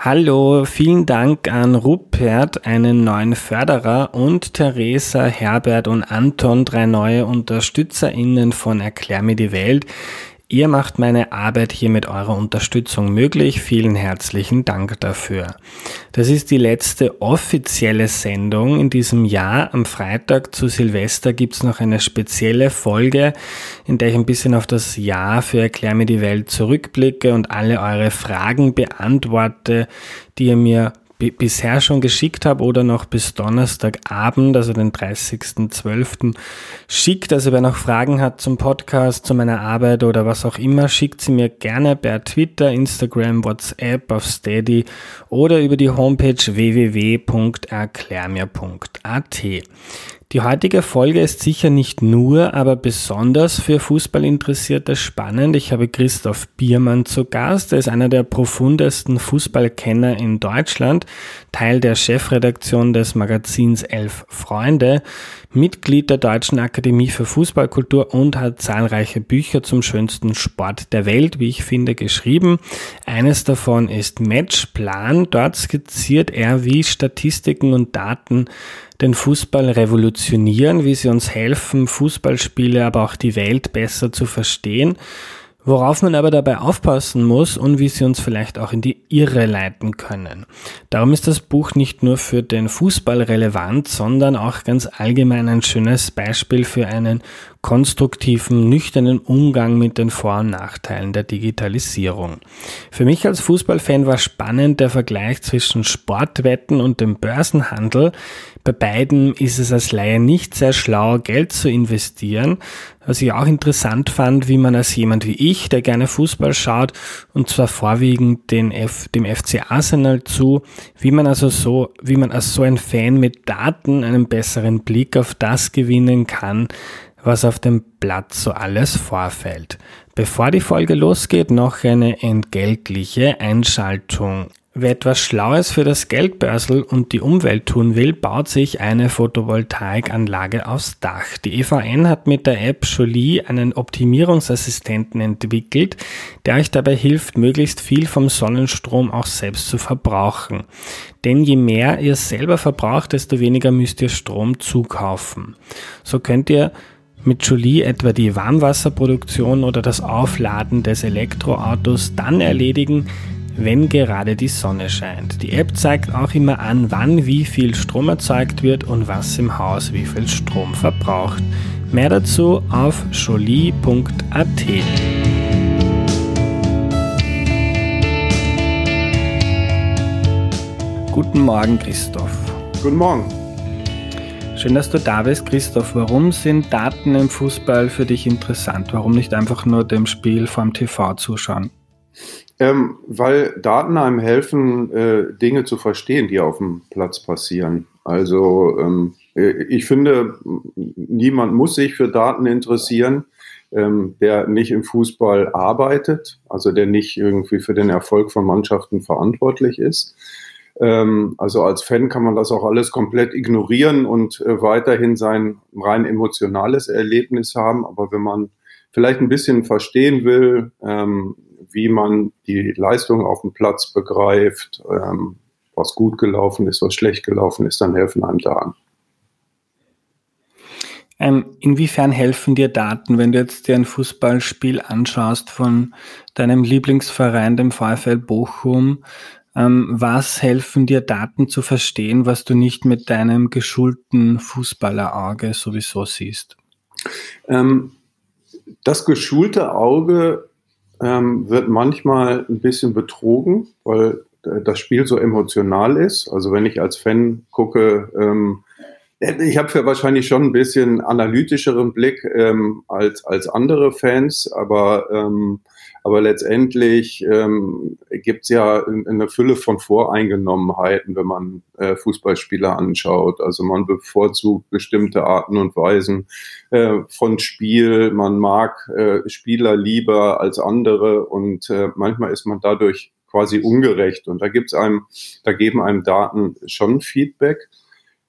Hallo, vielen Dank an Rupert, einen neuen Förderer und Theresa, Herbert und Anton, drei neue UnterstützerInnen von Erklär mir die Welt. Ihr macht meine Arbeit hier mit eurer Unterstützung möglich. Vielen herzlichen Dank dafür. Das ist die letzte offizielle Sendung in diesem Jahr. Am Freitag zu Silvester gibt's noch eine spezielle Folge, in der ich ein bisschen auf das Jahr für Erklär mir die Welt zurückblicke und alle eure Fragen beantworte, die ihr mir bisher schon geschickt habe oder noch bis Donnerstagabend, also den 30.12. schickt. Also wer noch Fragen hat zum Podcast, zu meiner Arbeit oder was auch immer, schickt sie mir gerne per Twitter, Instagram, WhatsApp, auf Steady oder über die Homepage www.erklärmir.at. Die heutige Folge ist sicher nicht nur, aber besonders für Fußballinteressierte spannend. Ich habe Christoph Biermann zu Gast. Er ist einer der profundesten Fußballkenner in Deutschland, Teil der Chefredaktion des Magazins Elf Freunde, Mitglied der Deutschen Akademie für Fußballkultur und hat zahlreiche Bücher zum schönsten Sport der Welt, wie ich finde, geschrieben. Eines davon ist Matchplan. Dort skizziert er, wie Statistiken und Daten den Fußball revolutionieren, wie sie uns helfen, Fußballspiele, aber auch die Welt besser zu verstehen. Worauf man aber dabei aufpassen muss und wie sie uns vielleicht auch in die Irre leiten können. Darum ist das Buch nicht nur für den Fußball relevant, sondern auch ganz allgemein ein schönes Beispiel für einen konstruktiven, nüchternen Umgang mit den Vor- und Nachteilen der Digitalisierung. Für mich als Fußballfan war spannend der Vergleich zwischen Sportwetten und dem Börsenhandel. Bei beiden ist es als Laie nicht sehr schlau, Geld zu investieren. Was ich auch interessant fand, wie man als jemand wie ich, der gerne Fußball schaut, und zwar vorwiegend den F, dem FC Arsenal zu, wie man also so, wie man als so ein Fan mit Daten einen besseren Blick auf das gewinnen kann, was auf dem Blatt so alles vorfällt. Bevor die Folge losgeht, noch eine entgeltliche Einschaltung. Wer etwas Schlaues für das Geldbörsel und die Umwelt tun will, baut sich eine Photovoltaikanlage aufs Dach. Die EVN hat mit der App Jolie einen Optimierungsassistenten entwickelt, der euch dabei hilft, möglichst viel vom Sonnenstrom auch selbst zu verbrauchen. Denn je mehr ihr selber verbraucht, desto weniger müsst ihr Strom zukaufen. So könnt ihr mit Jolie etwa die Warmwasserproduktion oder das Aufladen des Elektroautos dann erledigen, wenn gerade die Sonne scheint. Die App zeigt auch immer an, wann wie viel Strom erzeugt wird und was im Haus wie viel Strom verbraucht. Mehr dazu auf jolie.at. Guten Morgen, Christoph. Guten Morgen. Schön, dass du da bist, Christoph. Warum sind Daten im Fußball für dich interessant? Warum nicht einfach nur dem Spiel vom TV zuschauen? Ähm, weil Daten einem helfen, äh, Dinge zu verstehen, die auf dem Platz passieren. Also ähm, äh, ich finde, niemand muss sich für Daten interessieren, ähm, der nicht im Fußball arbeitet, also der nicht irgendwie für den Erfolg von Mannschaften verantwortlich ist. Ähm, also als Fan kann man das auch alles komplett ignorieren und äh, weiterhin sein rein emotionales Erlebnis haben. Aber wenn man vielleicht ein bisschen verstehen will, ähm, wie man die Leistung auf dem Platz begreift, ähm, was gut gelaufen ist, was schlecht gelaufen ist, dann helfen einem Daten. Ähm, inwiefern helfen dir Daten, wenn du jetzt dir ein Fußballspiel anschaust von deinem Lieblingsverein, dem VfL Bochum? Ähm, was helfen dir Daten zu verstehen, was du nicht mit deinem geschulten Fußballerauge sowieso siehst? Ähm, das geschulte Auge ähm, wird manchmal ein bisschen betrogen, weil das Spiel so emotional ist. Also wenn ich als Fan gucke, ähm, ich habe ja wahrscheinlich schon ein bisschen analytischeren Blick ähm, als, als andere Fans, aber ähm, aber letztendlich ähm, gibt ja eine Fülle von Voreingenommenheiten, wenn man äh, Fußballspieler anschaut. Also man bevorzugt bestimmte Arten und Weisen äh, von Spiel. Man mag äh, Spieler lieber als andere und äh, manchmal ist man dadurch quasi ungerecht. Und da gibt's einem, da geben einem Daten schon Feedback.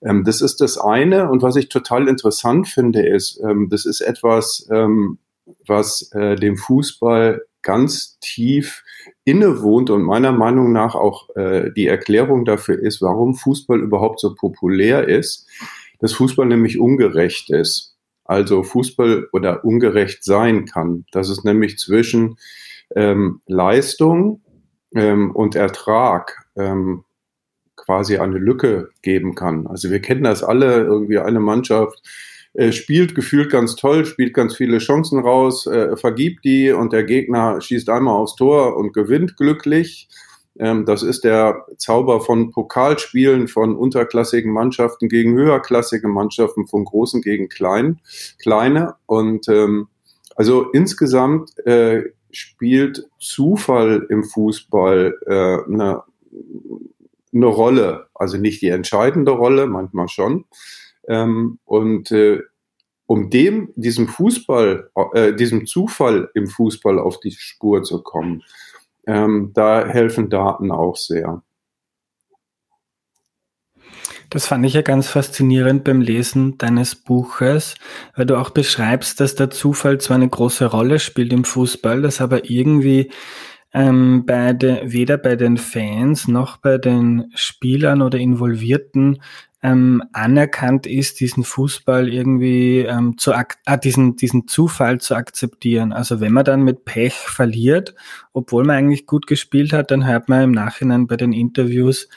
Ähm, das ist das eine. Und was ich total interessant finde, ist, ähm, das ist etwas, ähm, was äh, dem Fußball ganz tief innewohnt und meiner Meinung nach auch äh, die Erklärung dafür ist, warum Fußball überhaupt so populär ist, dass Fußball nämlich ungerecht ist. Also Fußball oder ungerecht sein kann. Dass es nämlich zwischen ähm, Leistung ähm, und Ertrag ähm, quasi eine Lücke geben kann. Also wir kennen das alle, irgendwie eine Mannschaft äh, spielt gefühlt ganz toll, spielt ganz viele Chancen raus, äh, vergibt die und der Gegner schießt einmal aufs Tor und gewinnt glücklich. Ähm, das ist der Zauber von Pokalspielen, von unterklassigen Mannschaften gegen höherklassige Mannschaften, von großen gegen klein, kleine. Und ähm, also insgesamt äh, spielt Zufall im Fußball äh, eine, eine Rolle. Also nicht die entscheidende Rolle, manchmal schon. Ähm, und äh, um dem, diesem Fußball, äh, diesem Zufall im Fußball auf die Spur zu kommen, ähm, da helfen Daten auch sehr. Das fand ich ja ganz faszinierend beim Lesen deines Buches, weil du auch beschreibst, dass der Zufall zwar eine große Rolle spielt im Fußball, dass aber irgendwie ähm, bei de, weder bei den Fans noch bei den Spielern oder Involvierten ähm, anerkannt ist, diesen Fußball irgendwie ähm, zu ah, diesen, diesen Zufall zu akzeptieren. Also wenn man dann mit Pech verliert, obwohl man eigentlich gut gespielt hat, dann hört man im Nachhinein bei den Interviews,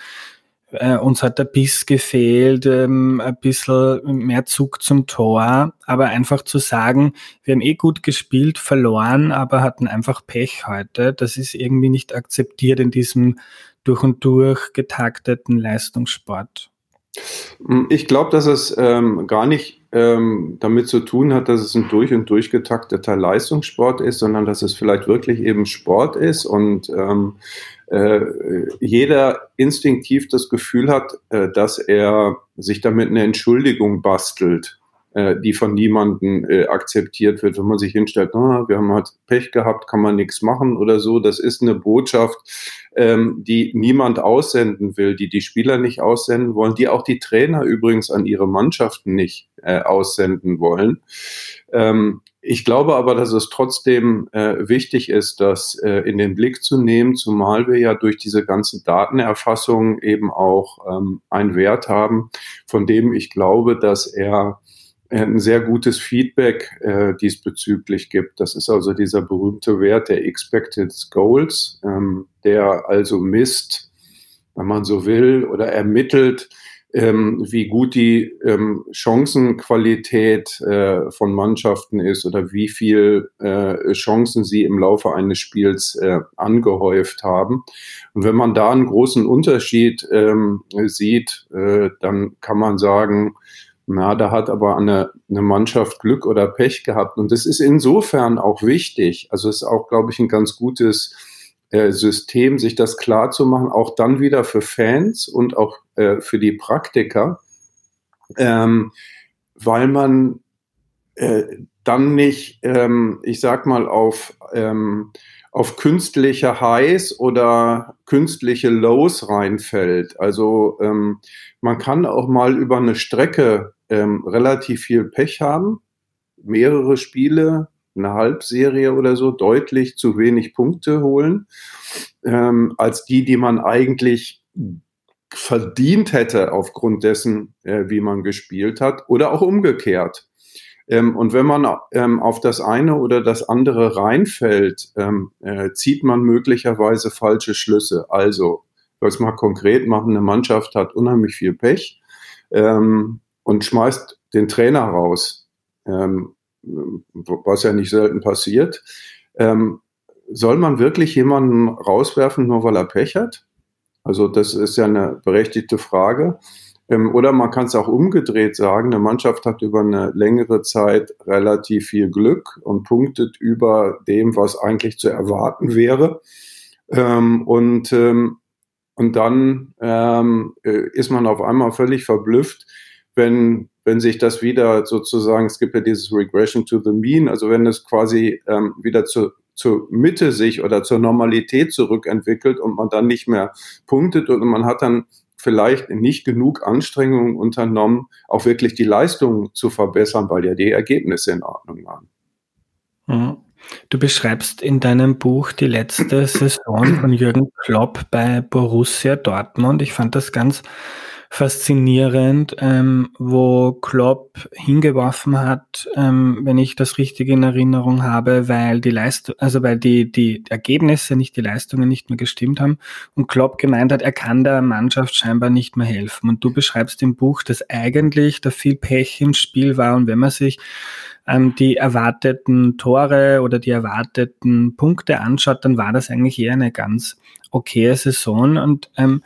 äh, uns hat der Biss gefehlt, ähm, ein bisschen mehr Zug zum Tor, aber einfach zu sagen, wir haben eh gut gespielt, verloren, aber hatten einfach Pech heute, das ist irgendwie nicht akzeptiert in diesem durch und durch getakteten Leistungssport. Hm, ich glaube, dass es ähm, gar nicht ähm, damit zu tun hat, dass es ein durch und durch getakteter Leistungssport ist, sondern dass es vielleicht wirklich eben Sport ist und ähm, äh, jeder instinktiv das Gefühl hat, äh, dass er sich damit eine Entschuldigung bastelt äh, die von niemandem äh, akzeptiert wird, wenn man sich hinstellt, ah, wir haben halt Pech gehabt, kann man nichts machen oder so. Das ist eine Botschaft, ähm, die niemand aussenden will, die die Spieler nicht aussenden wollen, die auch die Trainer übrigens an ihre Mannschaften nicht äh, aussenden wollen. Ich glaube aber, dass es trotzdem äh, wichtig ist, das äh, in den Blick zu nehmen, zumal wir ja durch diese ganze Datenerfassung eben auch ähm, einen Wert haben, von dem ich glaube, dass er ein sehr gutes Feedback äh, diesbezüglich gibt. Das ist also dieser berühmte Wert der Expected Goals, ähm, der also misst, wenn man so will, oder ermittelt, ähm, wie gut die ähm, Chancenqualität äh, von Mannschaften ist oder wie viel äh, Chancen sie im Laufe eines Spiels äh, angehäuft haben. Und wenn man da einen großen Unterschied ähm, sieht, äh, dann kann man sagen, na, da hat aber eine, eine Mannschaft Glück oder Pech gehabt. Und das ist insofern auch wichtig. Also es ist auch, glaube ich, ein ganz gutes äh, System, sich das klar zu machen, auch dann wieder für Fans und auch äh, für die Praktiker, ähm, weil man äh, dann nicht, ähm, ich sag mal, auf, ähm, auf künstliche Highs oder künstliche Lows reinfällt. Also ähm, man kann auch mal über eine Strecke ähm, relativ viel Pech haben, mehrere Spiele, eine Halbserie oder so, deutlich zu wenig Punkte holen, ähm, als die, die man eigentlich verdient hätte aufgrund dessen, äh, wie man gespielt hat, oder auch umgekehrt. Ähm, und wenn man ähm, auf das eine oder das andere reinfällt, ähm, äh, zieht man möglicherweise falsche Schlüsse. Also, es mal konkret machen, eine Mannschaft hat unheimlich viel Pech ähm, und schmeißt den Trainer raus, ähm, was ja nicht selten passiert. Ähm, soll man wirklich jemanden rauswerfen, nur weil er Pech hat? Also das ist ja eine berechtigte Frage. Ähm, oder man kann es auch umgedreht sagen, eine Mannschaft hat über eine längere Zeit relativ viel Glück und punktet über dem, was eigentlich zu erwarten wäre. Ähm, und ähm, und dann äh, ist man auf einmal völlig verblüfft, wenn, wenn sich das wieder sozusagen, es gibt ja dieses Regression to the Mean, also wenn es quasi wieder zu, zur Mitte sich oder zur Normalität zurückentwickelt und man dann nicht mehr punktet und man hat dann vielleicht nicht genug Anstrengungen unternommen, auch wirklich die Leistung zu verbessern, weil ja die Ergebnisse in Ordnung waren. Mhm. Du beschreibst in deinem Buch die letzte Saison von Jürgen Klopp bei Borussia Dortmund. Ich fand das ganz faszinierend, ähm, wo Klopp hingeworfen hat, ähm, wenn ich das richtig in Erinnerung habe, weil die Leistung, also weil die, die Ergebnisse, nicht die Leistungen nicht mehr gestimmt haben und Klopp gemeint hat, er kann der Mannschaft scheinbar nicht mehr helfen. Und du beschreibst im Buch, dass eigentlich da viel Pech im Spiel war und wenn man sich ähm, die erwarteten Tore oder die erwarteten Punkte anschaut, dann war das eigentlich eher eine ganz okaye Saison und ähm,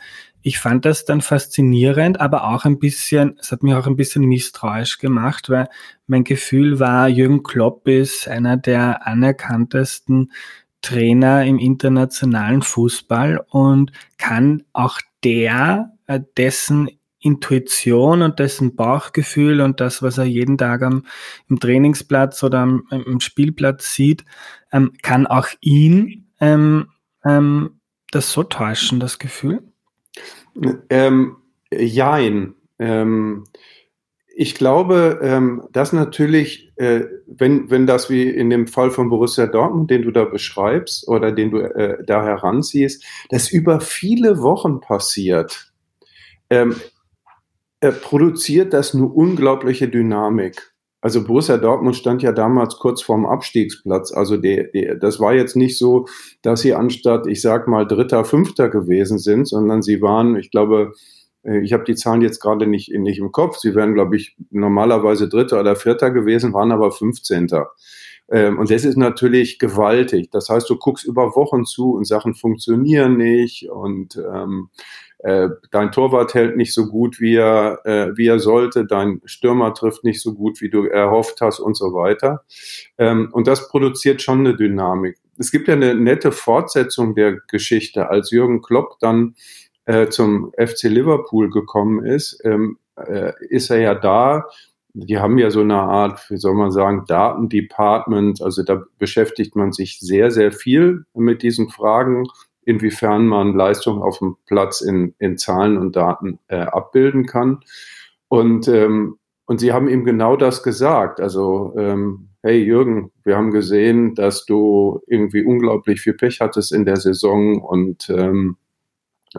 ich fand das dann faszinierend, aber auch ein bisschen, es hat mich auch ein bisschen misstrauisch gemacht, weil mein Gefühl war, Jürgen Klopp ist einer der anerkanntesten Trainer im internationalen Fußball und kann auch der, äh, dessen Intuition und dessen Bauchgefühl und das, was er jeden Tag am, im Trainingsplatz oder am, am Spielplatz sieht, ähm, kann auch ihn ähm, ähm, das so täuschen, das Gefühl? Ähm, jein. Ähm, ich glaube, ähm, dass natürlich, äh, wenn, wenn das wie in dem Fall von Borussia Dortmund, den du da beschreibst oder den du äh, da heranziehst, das über viele Wochen passiert, ähm, äh, produziert das eine unglaubliche Dynamik. Also Borussia Dortmund stand ja damals kurz vorm Abstiegsplatz. Also die, die, das war jetzt nicht so, dass sie anstatt, ich sag mal, Dritter, Fünfter gewesen sind, sondern sie waren, ich glaube, äh, ich habe die Zahlen jetzt gerade nicht, nicht im Kopf. Sie wären, glaube ich, normalerweise Dritter oder Vierter gewesen, waren aber 15. Ähm, und das ist natürlich gewaltig. Das heißt, du guckst über Wochen zu und Sachen funktionieren nicht und ähm, äh, dein Torwart hält nicht so gut, wie er, äh, wie er sollte, dein Stürmer trifft nicht so gut, wie du erhofft hast und so weiter. Ähm, und das produziert schon eine Dynamik. Es gibt ja eine nette Fortsetzung der Geschichte, als Jürgen Klopp dann äh, zum FC Liverpool gekommen ist, ähm, äh, ist er ja da die haben ja so eine Art, wie soll man sagen, Datendepartment. Also da beschäftigt man sich sehr, sehr viel mit diesen Fragen inwiefern man Leistung auf dem Platz in, in Zahlen und Daten äh, abbilden kann. Und, ähm, und sie haben ihm genau das gesagt. Also, ähm, hey Jürgen, wir haben gesehen, dass du irgendwie unglaublich viel Pech hattest in der Saison und ähm,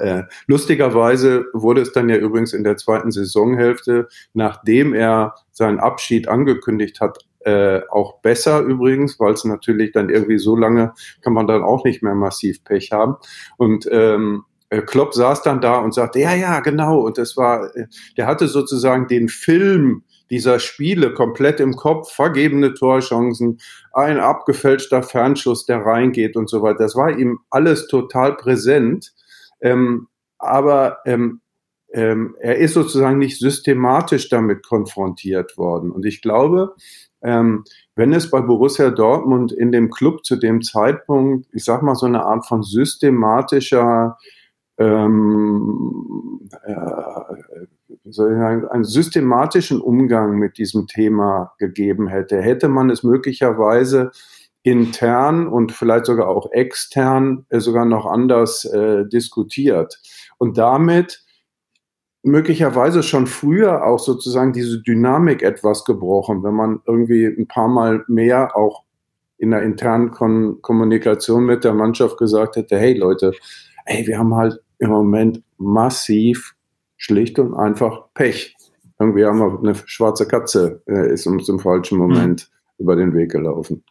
äh, lustigerweise wurde es dann ja übrigens in der zweiten Saisonhälfte, nachdem er seinen Abschied angekündigt hat, äh, auch besser übrigens, weil es natürlich dann irgendwie so lange kann man dann auch nicht mehr massiv Pech haben. Und ähm, äh, Klopp saß dann da und sagte, ja, ja, genau. Und das war, äh, der hatte sozusagen den Film dieser Spiele komplett im Kopf, vergebene Torchancen, ein abgefälschter Fernschuss, der reingeht und so weiter. Das war ihm alles total präsent. Ähm, aber ähm, ähm, er ist sozusagen nicht systematisch damit konfrontiert worden. Und ich glaube, ähm, wenn es bei Borussia Dortmund in dem Club zu dem Zeitpunkt, ich sag mal, so eine Art von systematischer, ähm, äh, soll ich sagen, einen systematischen Umgang mit diesem Thema gegeben hätte, hätte man es möglicherweise intern und vielleicht sogar auch extern äh, sogar noch anders äh, diskutiert. Und damit möglicherweise schon früher auch sozusagen diese Dynamik etwas gebrochen, wenn man irgendwie ein paar Mal mehr auch in der internen Kon Kommunikation mit der Mannschaft gesagt hätte, hey Leute, hey, wir haben halt im Moment massiv schlicht und einfach Pech. Irgendwie haben wir eine schwarze Katze, äh, ist uns im falschen Moment mhm. über den Weg gelaufen.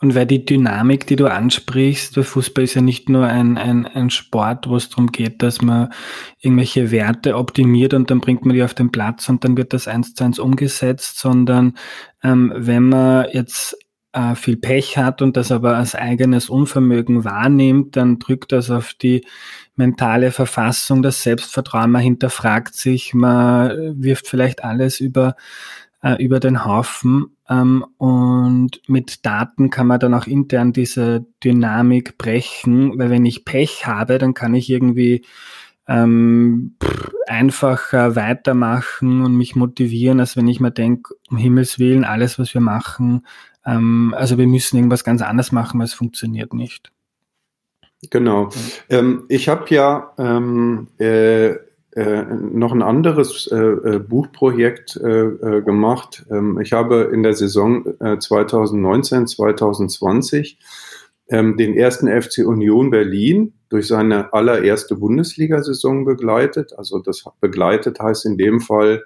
Und weil die Dynamik, die du ansprichst, der Fußball ist ja nicht nur ein, ein, ein Sport, wo es darum geht, dass man irgendwelche Werte optimiert und dann bringt man die auf den Platz und dann wird das eins zu eins umgesetzt, sondern ähm, wenn man jetzt äh, viel Pech hat und das aber als eigenes Unvermögen wahrnimmt, dann drückt das auf die mentale Verfassung, das Selbstvertrauen, man hinterfragt sich, man wirft vielleicht alles über äh, über den Haufen. Ähm, und mit Daten kann man dann auch intern diese Dynamik brechen, weil wenn ich Pech habe, dann kann ich irgendwie ähm, einfacher weitermachen und mich motivieren, als wenn ich mir denke, um Himmels Willen, alles, was wir machen, ähm, also wir müssen irgendwas ganz anderes machen, weil es funktioniert nicht. Genau. Ähm, ich habe ja ähm, äh, äh, noch ein anderes äh, äh Buchprojekt äh, äh, gemacht. Ähm, ich habe in der Saison 2019, 2020 ähm, den ersten FC Union Berlin durch seine allererste Bundesliga-Saison begleitet. Also das begleitet heißt in dem Fall,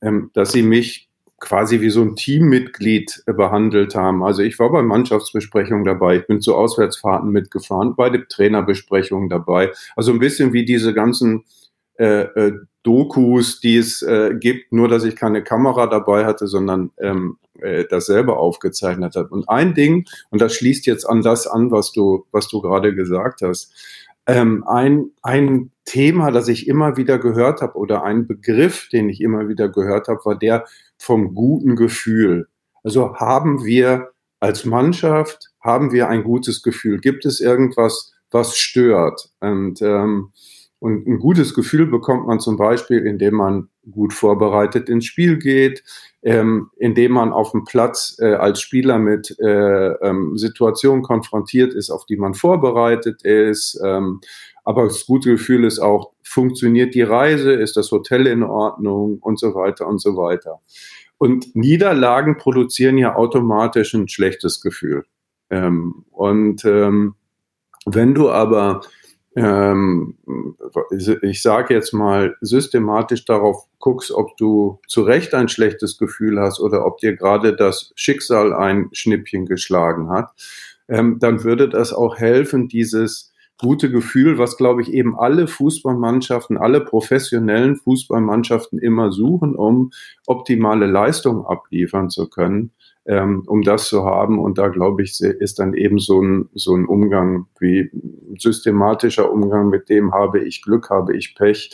ähm, dass sie mich quasi wie so ein Teammitglied behandelt haben. Also ich war bei Mannschaftsbesprechungen dabei, ich bin zu Auswärtsfahrten mitgefahren, bei den Trainerbesprechungen dabei. Also ein bisschen wie diese ganzen äh, äh, Dokus, die es äh, gibt, nur dass ich keine Kamera dabei hatte, sondern ähm, äh, das selber aufgezeichnet hat. Und ein Ding, und das schließt jetzt an das an, was du, was du gerade gesagt hast, ähm, ein, ein Thema, das ich immer wieder gehört habe, oder ein Begriff, den ich immer wieder gehört habe, war der vom guten Gefühl. Also haben wir als Mannschaft, haben wir ein gutes Gefühl? Gibt es irgendwas, was stört? Und ähm, und ein gutes Gefühl bekommt man zum Beispiel, indem man gut vorbereitet ins Spiel geht, ähm, indem man auf dem Platz äh, als Spieler mit äh, ähm, Situationen konfrontiert ist, auf die man vorbereitet ist. Ähm, aber das gute Gefühl ist auch, funktioniert die Reise, ist das Hotel in Ordnung und so weiter und so weiter. Und Niederlagen produzieren ja automatisch ein schlechtes Gefühl. Ähm, und ähm, wenn du aber ähm, ich sage jetzt mal, systematisch darauf guckst, ob du zu Recht ein schlechtes Gefühl hast oder ob dir gerade das Schicksal ein Schnippchen geschlagen hat, ähm, dann würde das auch helfen, dieses gute Gefühl, was glaube ich eben alle Fußballmannschaften, alle professionellen Fußballmannschaften immer suchen, um optimale Leistung abliefern zu können, ähm, um das zu haben. Und da glaube ich, ist dann eben so ein, so ein Umgang wie systematischer Umgang, mit dem habe ich Glück, habe ich Pech,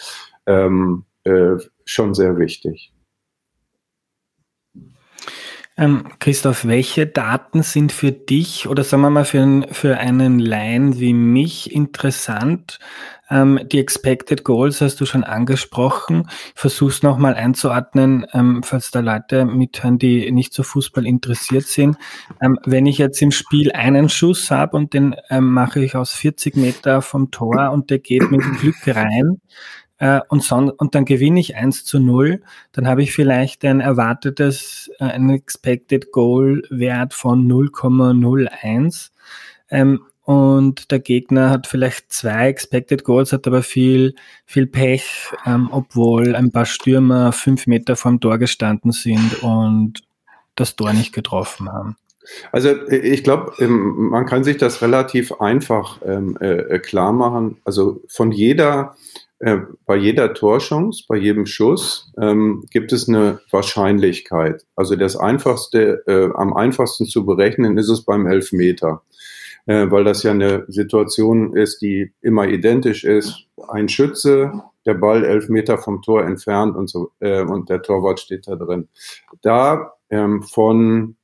ähm, äh, schon sehr wichtig. Ähm, Christoph, welche Daten sind für dich oder sagen wir mal für, einen, für einen Laien wie mich interessant, ähm, die Expected Goals hast du schon angesprochen. Versuch's nochmal einzuordnen, ähm, falls da Leute mithören, die nicht so Fußball interessiert sind. Ähm, wenn ich jetzt im Spiel einen Schuss habe und den ähm, mache ich aus 40 Meter vom Tor und der geht mit Glück rein, äh, und, son und dann gewinne ich 1 zu 0, dann habe ich vielleicht ein erwartetes, äh, ein Expected Goal Wert von 0,01. Ähm, und der Gegner hat vielleicht zwei Expected Goals, hat aber viel, viel Pech, ähm, obwohl ein paar Stürmer fünf Meter vorm Tor gestanden sind und das Tor nicht getroffen haben. Also ich glaube, ähm, man kann sich das relativ einfach ähm, äh, klar machen. Also von jeder, äh, bei jeder Torchance, bei jedem Schuss ähm, gibt es eine Wahrscheinlichkeit. Also das einfachste, äh, am einfachsten zu berechnen ist es beim Elfmeter äh, weil das ja eine Situation ist, die immer identisch ist. Ein Schütze, der Ball elf Meter vom Tor entfernt und so äh, und der Torwart steht da drin. Da ähm, von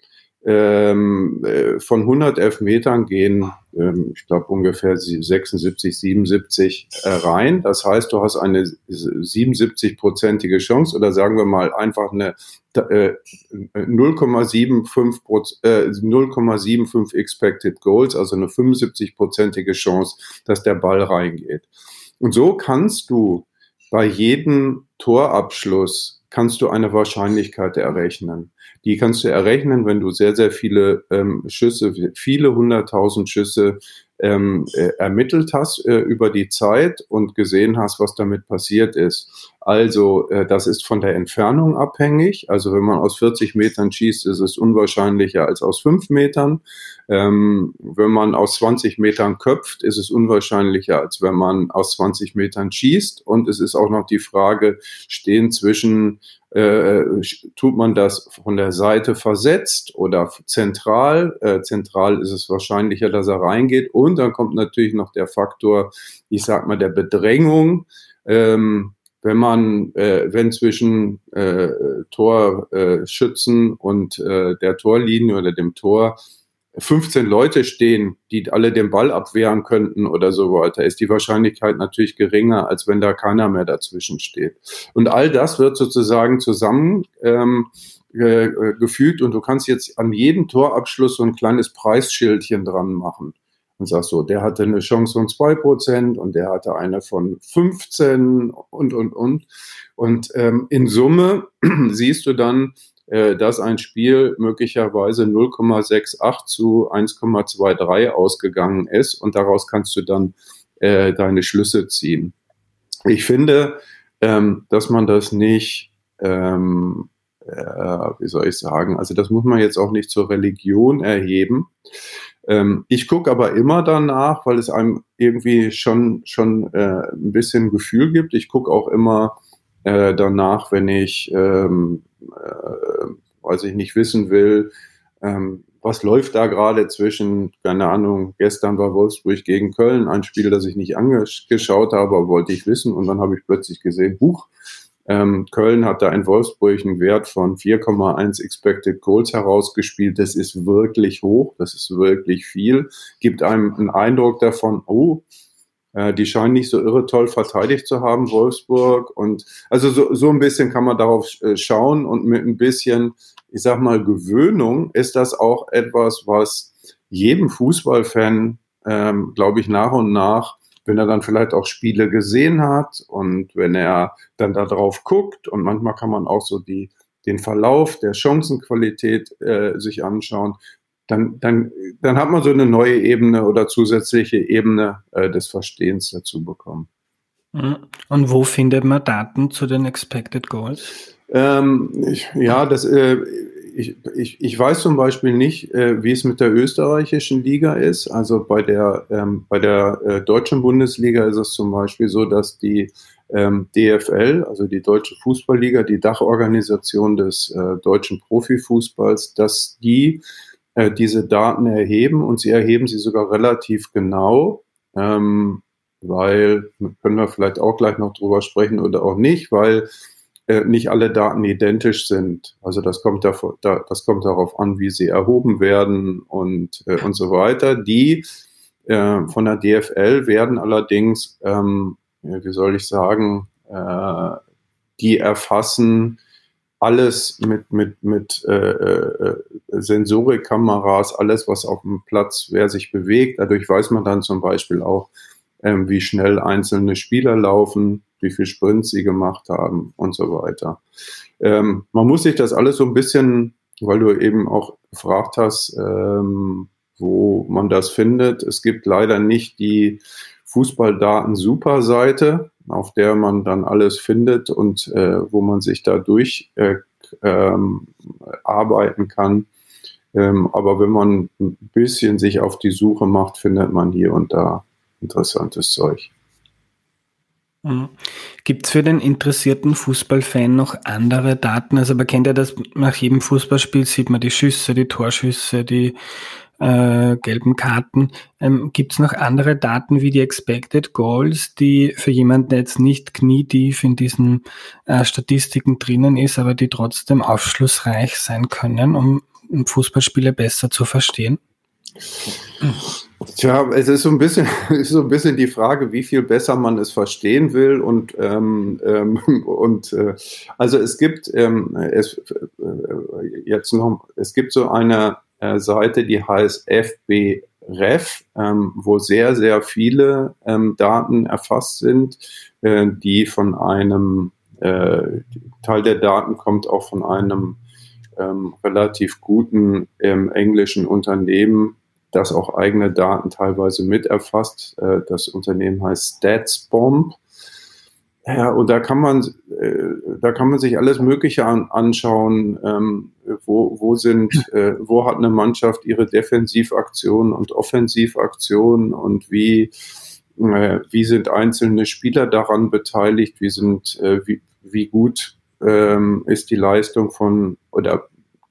ähm, äh, von 111 Metern gehen, ähm, ich glaube ungefähr 76, 77 äh, rein. Das heißt, du hast eine 77-prozentige Chance oder sagen wir mal einfach eine äh, 0,75 äh, 0,75 Expected Goals, also eine 75-prozentige Chance, dass der Ball reingeht. Und so kannst du bei jedem Torabschluss kannst du eine Wahrscheinlichkeit errechnen. Die kannst du errechnen, wenn du sehr, sehr viele ähm, Schüsse, viele hunderttausend Schüsse ähm, äh, ermittelt hast äh, über die Zeit und gesehen hast, was damit passiert ist. Also äh, das ist von der Entfernung abhängig. Also wenn man aus 40 Metern schießt, ist es unwahrscheinlicher als aus 5 Metern. Ähm, wenn man aus 20 Metern köpft, ist es unwahrscheinlicher, als wenn man aus 20 Metern schießt. Und es ist auch noch die Frage, stehen zwischen äh, tut man das von der Seite versetzt oder zentral? Äh, zentral ist es wahrscheinlicher, dass er reingeht. Und dann kommt natürlich noch der Faktor, ich sag mal, der Bedrängung. Ähm, wenn man, äh, wenn zwischen äh, Torschützen und äh, der Torlinie oder dem Tor 15 Leute stehen, die alle den Ball abwehren könnten oder so weiter, ist die Wahrscheinlichkeit natürlich geringer, als wenn da keiner mehr dazwischen steht. Und all das wird sozusagen zusammen ähm, äh, gefügt und du kannst jetzt an jedem Torabschluss so ein kleines Preisschildchen dran machen. Und sagst so, der hatte eine Chance von 2% und der hatte eine von 15 und, und, und. Und ähm, in Summe siehst du dann, äh, dass ein Spiel möglicherweise 0,68 zu 1,23 ausgegangen ist und daraus kannst du dann äh, deine Schlüsse ziehen. Ich finde, ähm, dass man das nicht, ähm, äh, wie soll ich sagen, also das muss man jetzt auch nicht zur Religion erheben. Ähm, ich gucke aber immer danach, weil es einem irgendwie schon, schon äh, ein bisschen Gefühl gibt. Ich gucke auch immer äh, danach, wenn ich, ähm, äh, weiß ich nicht, wissen will, ähm, was läuft da gerade zwischen, keine Ahnung, gestern war Wolfsburg gegen Köln, ein Spiel, das ich nicht angeschaut habe, wollte ich wissen und dann habe ich plötzlich gesehen, Buch, ähm, Köln hat da in Wolfsburg einen Wert von 4,1 Expected Goals herausgespielt. Das ist wirklich hoch, das ist wirklich viel. Gibt einem einen Eindruck davon, oh, äh, die scheinen nicht so irre toll verteidigt zu haben, Wolfsburg. Und also so, so ein bisschen kann man darauf äh, schauen und mit ein bisschen, ich sag mal, Gewöhnung ist das auch etwas, was jedem Fußballfan, ähm, glaube ich, nach und nach wenn er dann vielleicht auch Spiele gesehen hat und wenn er dann darauf guckt und manchmal kann man auch so die, den Verlauf der Chancenqualität äh, sich anschauen, dann, dann, dann hat man so eine neue Ebene oder zusätzliche Ebene äh, des Verstehens dazu bekommen. Mhm. Und wo findet man Daten zu den Expected Goals? Ähm, ich, ja, das, äh, ich, ich, ich weiß zum Beispiel nicht, äh, wie es mit der österreichischen Liga ist. Also bei der, ähm, bei der äh, deutschen Bundesliga ist es zum Beispiel so, dass die ähm, DFL, also die Deutsche Fußballliga, die Dachorganisation des äh, deutschen Profifußballs, dass die äh, diese Daten erheben und sie erheben sie sogar relativ genau, ähm, weil, können wir vielleicht auch gleich noch drüber sprechen oder auch nicht, weil äh, nicht alle Daten identisch sind. Also das kommt, davor, da, das kommt darauf an, wie sie erhoben werden und, äh, und so weiter. Die äh, von der DFL werden allerdings, ähm, wie soll ich sagen, äh, die erfassen alles mit, mit, mit äh, äh, Sensorikkameras, alles, was auf dem Platz, wer sich bewegt. Dadurch weiß man dann zum Beispiel auch, ähm, wie schnell einzelne Spieler laufen wie viel Sprints sie gemacht haben und so weiter. Ähm, man muss sich das alles so ein bisschen, weil du eben auch gefragt hast, ähm, wo man das findet. Es gibt leider nicht die Fußballdaten-Super-Seite, auf der man dann alles findet und äh, wo man sich da durch äh, ähm, kann. Ähm, aber wenn man ein bisschen sich auf die Suche macht, findet man hier und da interessantes Zeug. Mhm. Gibt es für den interessierten Fußballfan noch andere Daten? Also man kennt ja das, nach jedem Fußballspiel sieht man die Schüsse, die Torschüsse, die äh, gelben Karten. Ähm, Gibt es noch andere Daten wie die Expected Goals, die für jemanden, der jetzt nicht knietief in diesen äh, Statistiken drinnen ist, aber die trotzdem aufschlussreich sein können, um Fußballspiele besser zu verstehen? Tja, es ist so ein bisschen, ist so ein bisschen die Frage, wie viel besser man es verstehen will und ähm, ähm, und äh, also es gibt ähm, es äh, jetzt noch es gibt so eine äh, Seite, die heißt FBREF, ähm, wo sehr sehr viele ähm, Daten erfasst sind, äh, die von einem äh, Teil der Daten kommt auch von einem ähm, relativ guten ähm, englischen Unternehmen, das auch eigene Daten teilweise mit erfasst. Äh, das Unternehmen heißt StatsBomb. Ja, und da kann man, äh, da kann man sich alles Mögliche an, anschauen. Ähm, wo, wo sind, äh, wo hat eine Mannschaft ihre Defensivaktionen und Offensivaktionen und wie, wie sind einzelne Spieler daran beteiligt? Wie sind, wie, wie gut ähm, ist die Leistung von oder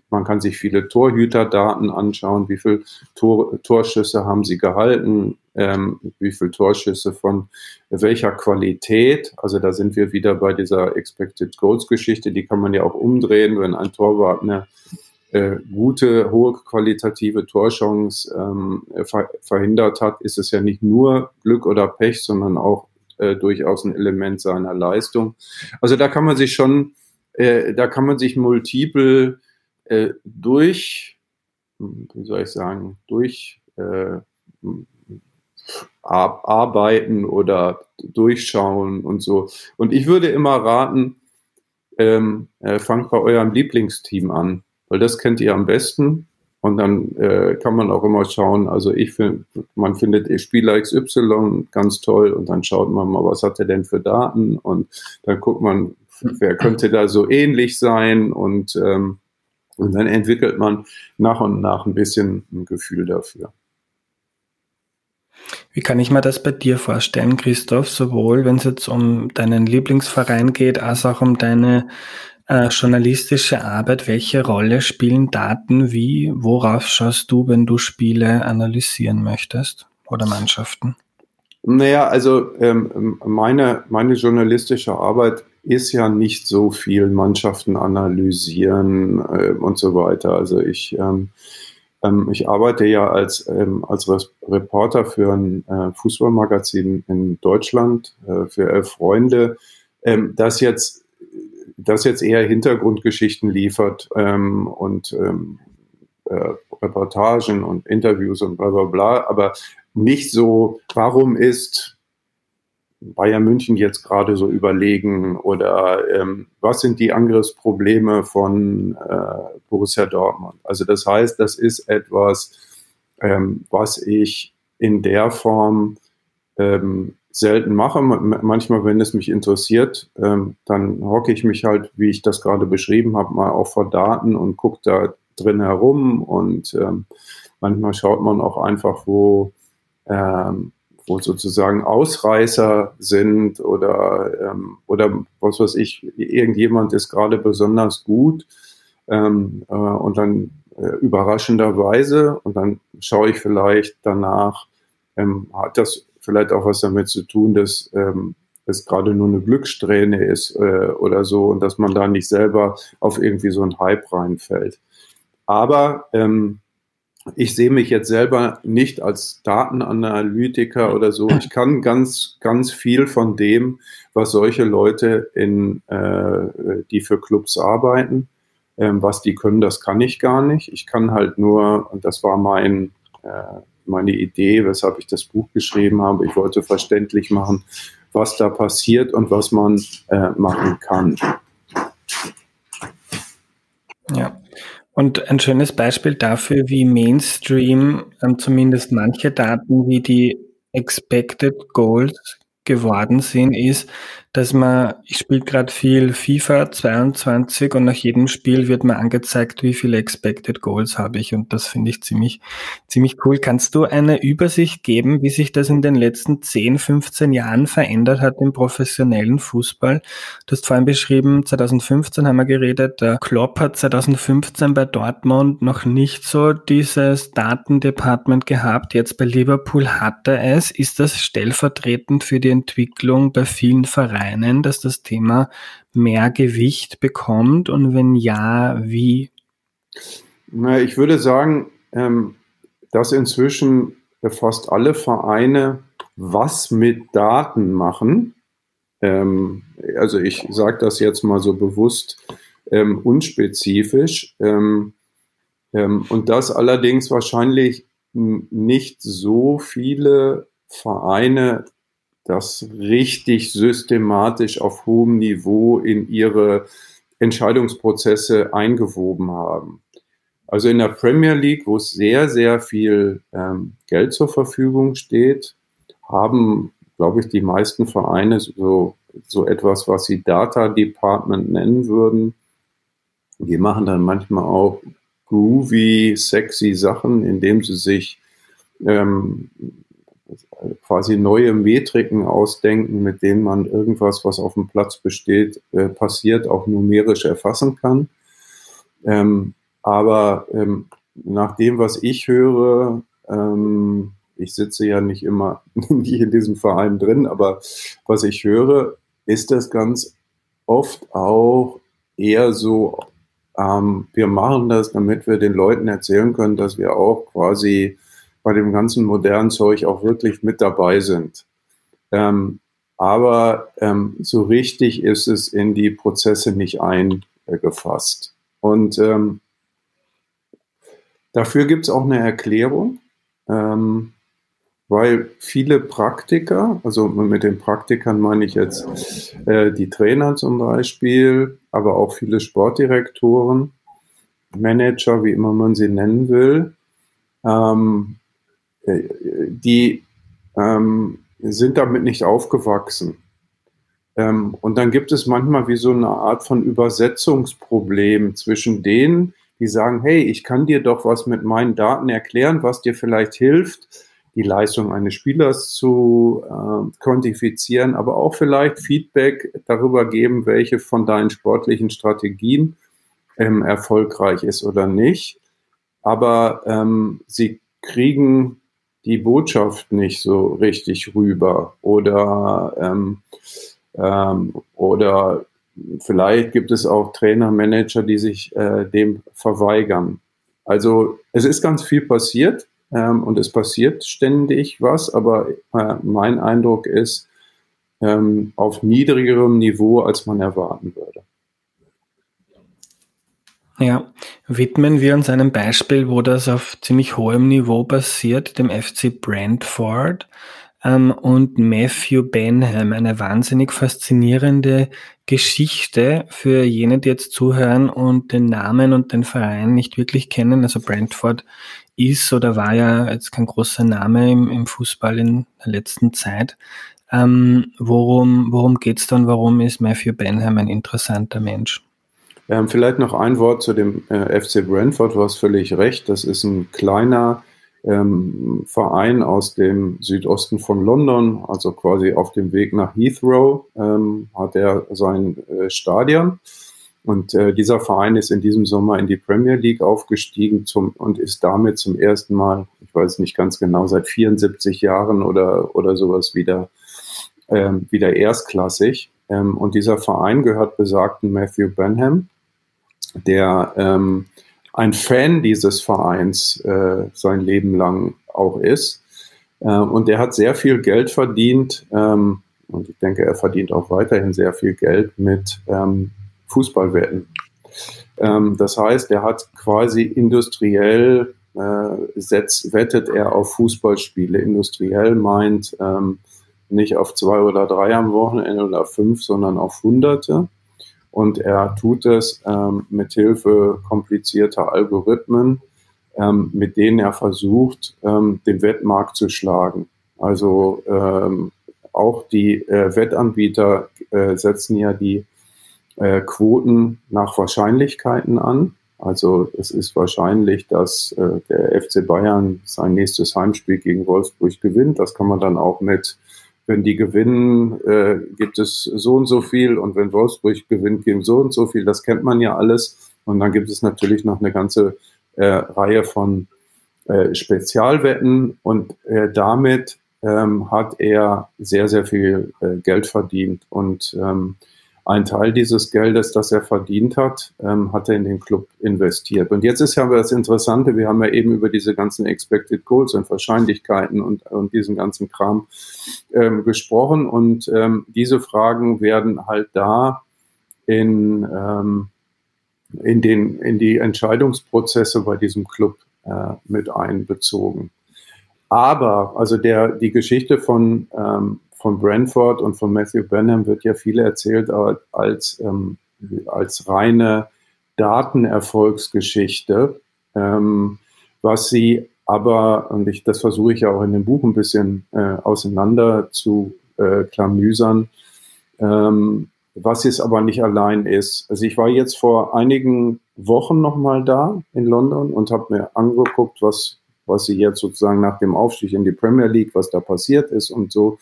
man kann sich viele Torhüterdaten anschauen, wie viele Tor, Torschüsse haben sie gehalten, ähm, wie viele Torschüsse von welcher Qualität. Also da sind wir wieder bei dieser Expected Goals Geschichte, die kann man ja auch umdrehen, wenn ein Torwart eine äh, gute, hohe qualitative Torchance ähm, ver verhindert hat, ist es ja nicht nur Glück oder Pech, sondern auch äh, durchaus ein Element seiner Leistung. Also da kann man sich schon, äh, da kann man sich multiple äh, durch, wie soll ich sagen, durch äh, arbeiten oder durchschauen und so. Und ich würde immer raten, ähm, äh, fangt bei eurem Lieblingsteam an, weil das kennt ihr am besten. Und dann äh, kann man auch immer schauen, also ich finde, man findet Spieler XY ganz toll und dann schaut man mal, was hat er denn für Daten und dann guckt man, wer könnte da so ähnlich sein und, ähm, und dann entwickelt man nach und nach ein bisschen ein Gefühl dafür. Wie kann ich mir das bei dir vorstellen, Christoph, sowohl wenn es jetzt um deinen Lieblingsverein geht, als auch um deine äh, journalistische Arbeit? Welche Rolle spielen Daten? Wie, worauf schaust du, wenn du Spiele analysieren möchtest oder Mannschaften? Naja, also ähm, meine, meine journalistische Arbeit ist ja nicht so viel Mannschaften analysieren äh, und so weiter. Also ich ähm, ähm, ich arbeite ja als, ähm, als Reporter für ein äh, Fußballmagazin in Deutschland, äh, für elf Freunde, ähm, das jetzt das jetzt eher Hintergrundgeschichten liefert ähm, und ähm, äh, Reportagen und Interviews und bla bla bla, aber nicht so, warum ist Bayern München jetzt gerade so überlegen oder ähm, was sind die Angriffsprobleme von äh, Borussia Dortmund. Also das heißt, das ist etwas, ähm, was ich in der Form ähm, selten mache. Manchmal, wenn es mich interessiert, ähm, dann hocke ich mich halt, wie ich das gerade beschrieben habe, mal auch vor Daten und gucke da drin herum und ähm, manchmal schaut man auch einfach, wo ähm, wo sozusagen Ausreißer sind oder, ähm, oder was weiß ich, irgendjemand ist gerade besonders gut ähm, äh, und dann äh, überraschenderweise und dann schaue ich vielleicht danach, ähm, hat das vielleicht auch was damit zu tun, dass ähm, es gerade nur eine Glückssträhne ist äh, oder so und dass man da nicht selber auf irgendwie so einen Hype reinfällt. Aber ähm, ich sehe mich jetzt selber nicht als Datenanalytiker oder so. Ich kann ganz, ganz viel von dem, was solche Leute in, äh, die für Clubs arbeiten, ähm, was die können, das kann ich gar nicht. Ich kann halt nur, und das war mein, äh, meine Idee, weshalb ich das Buch geschrieben habe. Ich wollte verständlich machen, was da passiert und was man äh, machen kann. Ja. Und ein schönes Beispiel dafür, wie Mainstream ähm, zumindest manche Daten wie die Expected Goals geworden sind, ist, dass man, ich spiele gerade viel FIFA 22 und nach jedem Spiel wird mir angezeigt, wie viele Expected Goals habe ich und das finde ich ziemlich, ziemlich cool. Kannst du eine Übersicht geben, wie sich das in den letzten 10, 15 Jahren verändert hat im professionellen Fußball? Du hast vorhin beschrieben, 2015 haben wir geredet, der Klopp hat 2015 bei Dortmund noch nicht so dieses Datendepartment gehabt, jetzt bei Liverpool hat er es. Ist das stellvertretend für die Entwicklung bei vielen Vereinen? Vereinen, dass das Thema mehr Gewicht bekommt und wenn ja, wie? Na, ich würde sagen, ähm, dass inzwischen fast alle Vereine was mit Daten machen. Ähm, also ich sage das jetzt mal so bewusst ähm, unspezifisch. Ähm, ähm, und das allerdings wahrscheinlich nicht so viele Vereine das richtig systematisch auf hohem Niveau in ihre Entscheidungsprozesse eingewoben haben. Also in der Premier League, wo sehr, sehr viel ähm, Geld zur Verfügung steht, haben, glaube ich, die meisten Vereine so, so etwas, was sie Data Department nennen würden. Die machen dann manchmal auch groovy, sexy Sachen, indem sie sich ähm, quasi neue Metriken ausdenken, mit denen man irgendwas, was auf dem Platz besteht, äh, passiert, auch numerisch erfassen kann. Ähm, aber ähm, nach dem, was ich höre, ähm, ich sitze ja nicht immer nicht in diesem Verein drin, aber was ich höre, ist das ganz oft auch eher so, ähm, wir machen das, damit wir den Leuten erzählen können, dass wir auch quasi bei dem ganzen modernen Zeug auch wirklich mit dabei sind. Ähm, aber ähm, so richtig ist es in die Prozesse nicht eingefasst. Und ähm, dafür gibt es auch eine Erklärung. Ähm, weil viele Praktiker, also mit den Praktikern meine ich jetzt äh, die Trainer zum Beispiel, aber auch viele Sportdirektoren, Manager, wie immer man sie nennen will, ähm, äh, die ähm, sind damit nicht aufgewachsen. Ähm, und dann gibt es manchmal wie so eine Art von Übersetzungsproblem zwischen denen, die sagen, hey, ich kann dir doch was mit meinen Daten erklären, was dir vielleicht hilft, die Leistung eines Spielers zu äh, quantifizieren, aber auch vielleicht Feedback darüber geben, welche von deinen sportlichen Strategien ähm, erfolgreich ist oder nicht. Aber ähm, sie kriegen die Botschaft nicht so richtig rüber oder ähm, ähm, oder vielleicht gibt es auch Trainer, Manager, die sich äh, dem verweigern. Also es ist ganz viel passiert ähm, und es passiert ständig was, aber äh, mein Eindruck ist ähm, auf niedrigerem Niveau, als man erwarten würde. Ja, widmen wir uns einem Beispiel, wo das auf ziemlich hohem Niveau passiert, dem FC Brentford ähm, und Matthew Benham. Eine wahnsinnig faszinierende Geschichte für jene, die jetzt zuhören und den Namen und den Verein nicht wirklich kennen. Also Brentford ist oder war ja jetzt kein großer Name im, im Fußball in der letzten Zeit. Ähm, worum worum geht es dann? Warum ist Matthew Benham ein interessanter Mensch? Ähm, vielleicht noch ein Wort zu dem äh, FC Brentford. Du hast völlig recht. Das ist ein kleiner ähm, Verein aus dem Südosten von London, also quasi auf dem Weg nach Heathrow, ähm, hat er sein äh, Stadion. Und äh, dieser Verein ist in diesem Sommer in die Premier League aufgestiegen zum, und ist damit zum ersten Mal, ich weiß nicht ganz genau, seit 74 Jahren oder, oder sowas wieder, ähm, wieder erstklassig. Ähm, und dieser Verein gehört besagten Matthew Benham, der ähm, ein Fan dieses Vereins äh, sein Leben lang auch ist. Äh, und der hat sehr viel Geld verdient. Ähm, und ich denke, er verdient auch weiterhin sehr viel Geld mit ähm, Fußballwetten. Ähm, das heißt, er hat quasi industriell äh, setzt, wettet er auf Fußballspiele. Industriell meint ähm, nicht auf zwei oder drei am Wochenende oder fünf, sondern auf Hunderte und er tut es ähm, mit Hilfe komplizierter Algorithmen, ähm, mit denen er versucht, ähm, den Wettmarkt zu schlagen. Also ähm, auch die äh, Wettanbieter äh, setzen ja die äh, Quoten nach Wahrscheinlichkeiten an. Also es ist wahrscheinlich, dass äh, der FC Bayern sein nächstes Heimspiel gegen Wolfsburg gewinnt. Das kann man dann auch mit wenn die gewinnen, äh, gibt es so und so viel und wenn Wolfsburg gewinnt, gibt es so und so viel. Das kennt man ja alles. Und dann gibt es natürlich noch eine ganze äh, Reihe von äh, Spezialwetten und äh, damit ähm, hat er sehr, sehr viel äh, Geld verdient. Und ähm, ein Teil dieses Geldes, das er verdient hat, ähm, hat er in den Club investiert. Und jetzt ist ja das Interessante, wir haben ja eben über diese ganzen Expected Goals und Wahrscheinlichkeiten und, und diesen ganzen Kram ähm, gesprochen. Und ähm, diese Fragen werden halt da in, ähm, in, den, in die Entscheidungsprozesse bei diesem Club äh, mit einbezogen. Aber, also der, die Geschichte von, ähm, von Brentford und von Matthew Benham wird ja viel erzählt als, ähm, als reine Datenerfolgsgeschichte, ähm, was sie aber, und ich, das versuche ich ja auch in dem Buch ein bisschen äh, auseinander zu äh, klamüsern, ähm, was es aber nicht allein ist. Also ich war jetzt vor einigen Wochen nochmal da in London und habe mir angeguckt, was, was sie jetzt sozusagen nach dem Aufstieg in die Premier League, was da passiert ist und so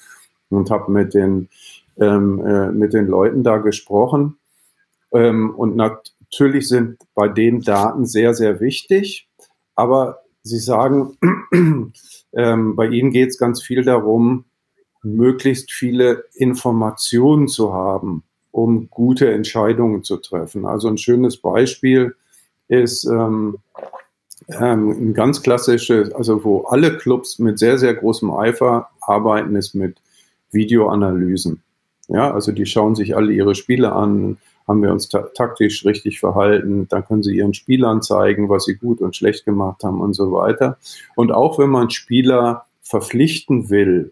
und habe mit den, ähm, äh, mit den Leuten da gesprochen. Ähm, und natürlich sind bei den Daten sehr, sehr wichtig, aber sie sagen, ähm, bei ihnen geht es ganz viel darum, möglichst viele Informationen zu haben, um gute Entscheidungen zu treffen. Also ein schönes Beispiel ist ähm, ähm, ein ganz klassisches, also wo alle Clubs mit sehr, sehr großem Eifer arbeiten, ist mit Videoanalysen. Ja, also die schauen sich alle ihre Spiele an, haben wir uns ta taktisch richtig verhalten, dann können sie ihren Spielern zeigen, was sie gut und schlecht gemacht haben und so weiter. Und auch wenn man Spieler verpflichten will,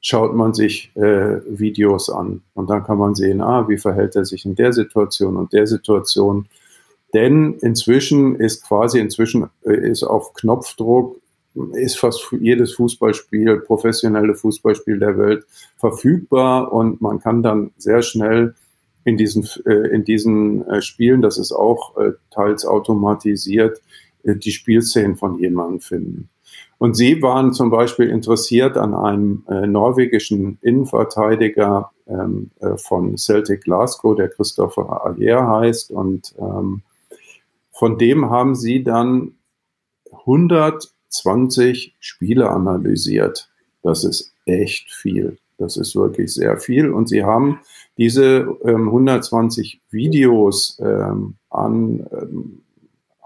schaut man sich äh, Videos an und dann kann man sehen, ah, wie verhält er sich in der Situation und der Situation. Denn inzwischen ist quasi inzwischen äh, ist auf Knopfdruck ist fast jedes Fußballspiel, professionelle Fußballspiel der Welt verfügbar und man kann dann sehr schnell in diesen, äh, in diesen äh, Spielen, das ist auch äh, teils automatisiert, die Spielszenen von jemandem finden. Und sie waren zum Beispiel interessiert an einem norwegischen Innenverteidiger ähm, äh, von Celtic Glasgow, der Christopher Allier heißt. Und ähm, von dem haben sie dann 120 Spiele analysiert. Das ist echt viel. Das ist wirklich sehr viel. Und sie haben diese ähm, 120 Videos ähm, an, ähm,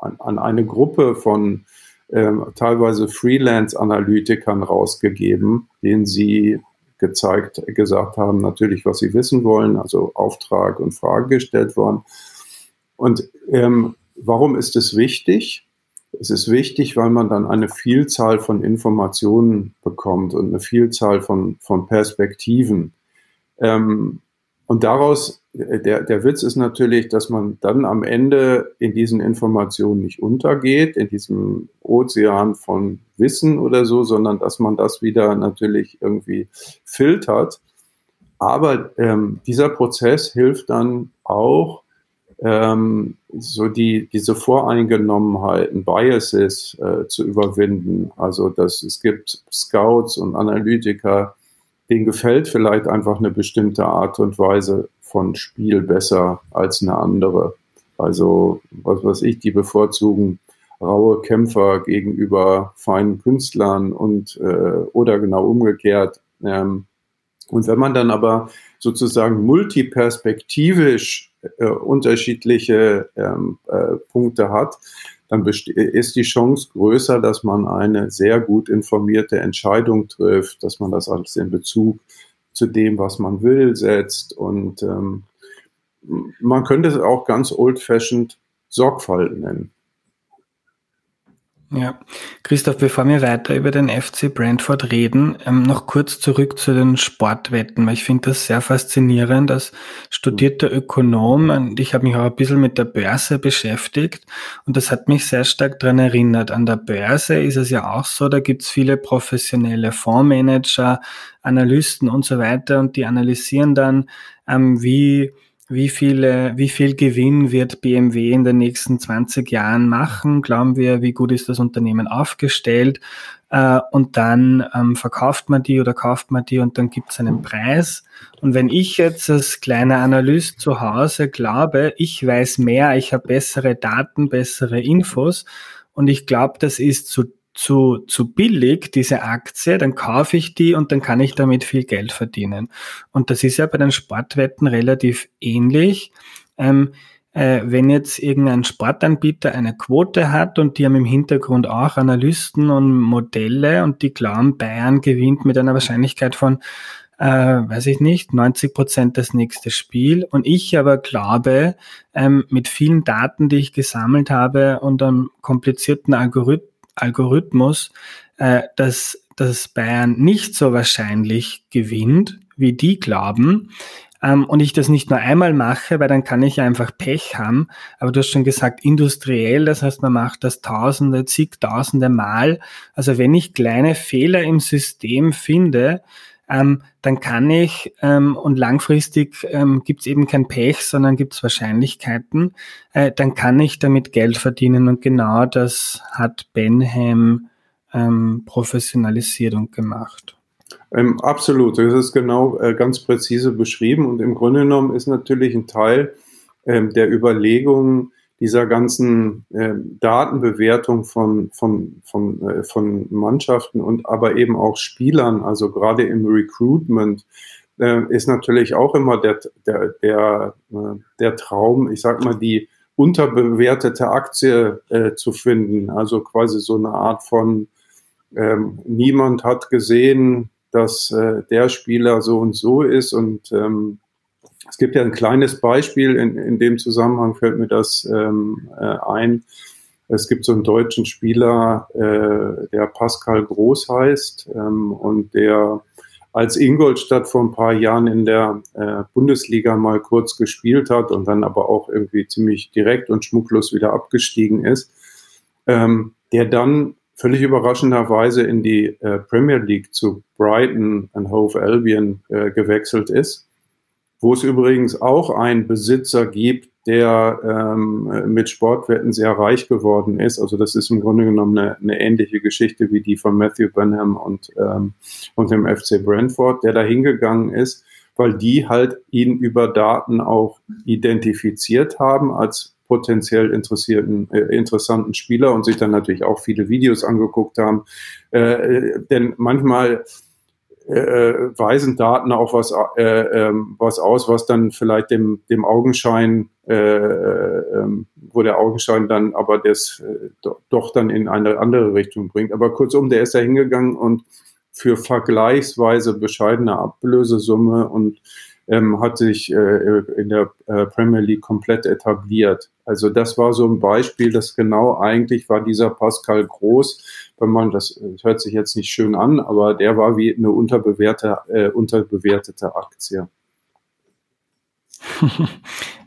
an, an, eine Gruppe von ähm, teilweise Freelance-Analytikern rausgegeben, denen sie gezeigt, gesagt haben, natürlich, was sie wissen wollen, also Auftrag und Frage gestellt worden. Und ähm, warum ist es wichtig? Es ist wichtig, weil man dann eine Vielzahl von Informationen bekommt und eine Vielzahl von, von Perspektiven. Ähm, und daraus, der, der Witz ist natürlich, dass man dann am Ende in diesen Informationen nicht untergeht, in diesem Ozean von Wissen oder so, sondern dass man das wieder natürlich irgendwie filtert. Aber ähm, dieser Prozess hilft dann auch, ähm, so die, diese Voreingenommenheiten, Biases äh, zu überwinden. Also dass es gibt Scouts und Analytiker, denen gefällt vielleicht einfach eine bestimmte Art und Weise von Spiel besser als eine andere. Also, was weiß ich, die bevorzugen raue Kämpfer gegenüber feinen Künstlern und äh, oder genau umgekehrt. Ähm, und wenn man dann aber sozusagen multiperspektivisch äh, unterschiedliche ähm, äh, Punkte hat, dann ist die Chance größer, dass man eine sehr gut informierte Entscheidung trifft, dass man das alles in Bezug zu dem, was man will, setzt. Und ähm, man könnte es auch ganz old-fashioned Sorgfalt nennen. Ja, Christoph, bevor wir weiter über den FC Brentford reden, ähm, noch kurz zurück zu den Sportwetten, weil ich finde das sehr faszinierend als studierter Ökonom und ich habe mich auch ein bisschen mit der Börse beschäftigt und das hat mich sehr stark daran erinnert. An der Börse ist es ja auch so, da gibt's viele professionelle Fondsmanager, Analysten und so weiter und die analysieren dann, ähm, wie wie viele, wie viel Gewinn wird BMW in den nächsten 20 Jahren machen? Glauben wir, wie gut ist das Unternehmen aufgestellt? Äh, und dann ähm, verkauft man die oder kauft man die und dann gibt es einen Preis. Und wenn ich jetzt als kleiner Analyst zu Hause glaube, ich weiß mehr, ich habe bessere Daten, bessere Infos und ich glaube, das ist zu zu, zu billig, diese Aktie, dann kaufe ich die und dann kann ich damit viel Geld verdienen. Und das ist ja bei den Sportwetten relativ ähnlich. Ähm, äh, wenn jetzt irgendein Sportanbieter eine Quote hat und die haben im Hintergrund auch Analysten und Modelle und die glauben, Bayern gewinnt mit einer Wahrscheinlichkeit von, äh, weiß ich nicht, 90 Prozent das nächste Spiel. Und ich aber glaube, ähm, mit vielen Daten, die ich gesammelt habe und einem komplizierten Algorithmus, Algorithmus, äh, dass, dass Bayern nicht so wahrscheinlich gewinnt, wie die glauben. Ähm, und ich das nicht nur einmal mache, weil dann kann ich einfach Pech haben. Aber du hast schon gesagt, industriell, das heißt, man macht das tausende, zigtausende Mal. Also wenn ich kleine Fehler im System finde, ähm, dann kann ich, ähm, und langfristig ähm, gibt es eben kein Pech, sondern gibt es Wahrscheinlichkeiten, äh, dann kann ich damit Geld verdienen. Und genau das hat Benham ähm, professionalisiert und gemacht. Ähm, absolut, das ist genau äh, ganz präzise beschrieben und im Grunde genommen ist natürlich ein Teil ähm, der Überlegungen, dieser ganzen äh, Datenbewertung von, von, von, äh, von Mannschaften und aber eben auch Spielern, also gerade im Recruitment, äh, ist natürlich auch immer der, der, der, äh, der Traum, ich sag mal, die unterbewertete Aktie äh, zu finden. Also quasi so eine Art von, ähm, niemand hat gesehen, dass äh, der Spieler so und so ist und ähm, es gibt ja ein kleines Beispiel, in, in dem Zusammenhang fällt mir das ähm, äh, ein. Es gibt so einen deutschen Spieler, äh, der Pascal Groß heißt ähm, und der als Ingolstadt vor ein paar Jahren in der äh, Bundesliga mal kurz gespielt hat und dann aber auch irgendwie ziemlich direkt und schmucklos wieder abgestiegen ist, ähm, der dann völlig überraschenderweise in die äh, Premier League zu Brighton and Hove Albion äh, gewechselt ist, wo es übrigens auch einen Besitzer gibt, der ähm, mit Sportwetten sehr reich geworden ist. Also das ist im Grunde genommen eine, eine ähnliche Geschichte wie die von Matthew Benham und, ähm, und dem FC Brentford, der da hingegangen ist, weil die halt ihn über Daten auch identifiziert haben als potenziell interessierten, äh, interessanten Spieler und sich dann natürlich auch viele Videos angeguckt haben. Äh, denn manchmal weisen Daten auch was, äh, ähm, was aus, was dann vielleicht dem, dem Augenschein, äh, ähm, wo der Augenschein dann aber das äh, doch dann in eine andere Richtung bringt. Aber kurzum, der ist da hingegangen und für vergleichsweise bescheidene Ablösesumme und ähm, hat sich äh, in der äh, Premier League komplett etabliert. Also das war so ein Beispiel, das genau eigentlich war dieser Pascal Groß, wenn man das, das hört sich jetzt nicht schön an, aber der war wie eine unterbewertete, äh, unterbewertete Aktie.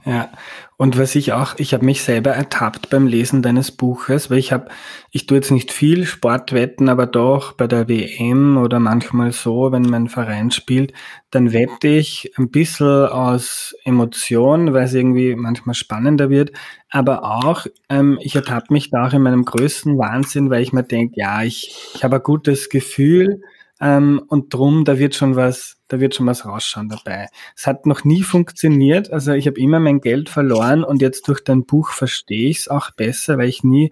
Ja, und was ich auch, ich habe mich selber ertappt beim Lesen deines Buches, weil ich habe, ich tue jetzt nicht viel Sportwetten, aber doch bei der WM oder manchmal so, wenn mein Verein spielt, dann wette ich ein bisschen aus Emotion, weil es irgendwie manchmal spannender wird, aber auch, ähm, ich ertappe mich da auch in meinem größten Wahnsinn, weil ich mir denke, ja, ich, ich habe ein gutes Gefühl, ähm, und drum, da wird schon was, da wird schon was rausschauen dabei. Es hat noch nie funktioniert. Also ich habe immer mein Geld verloren und jetzt durch dein Buch verstehe ich es auch besser, weil ich nie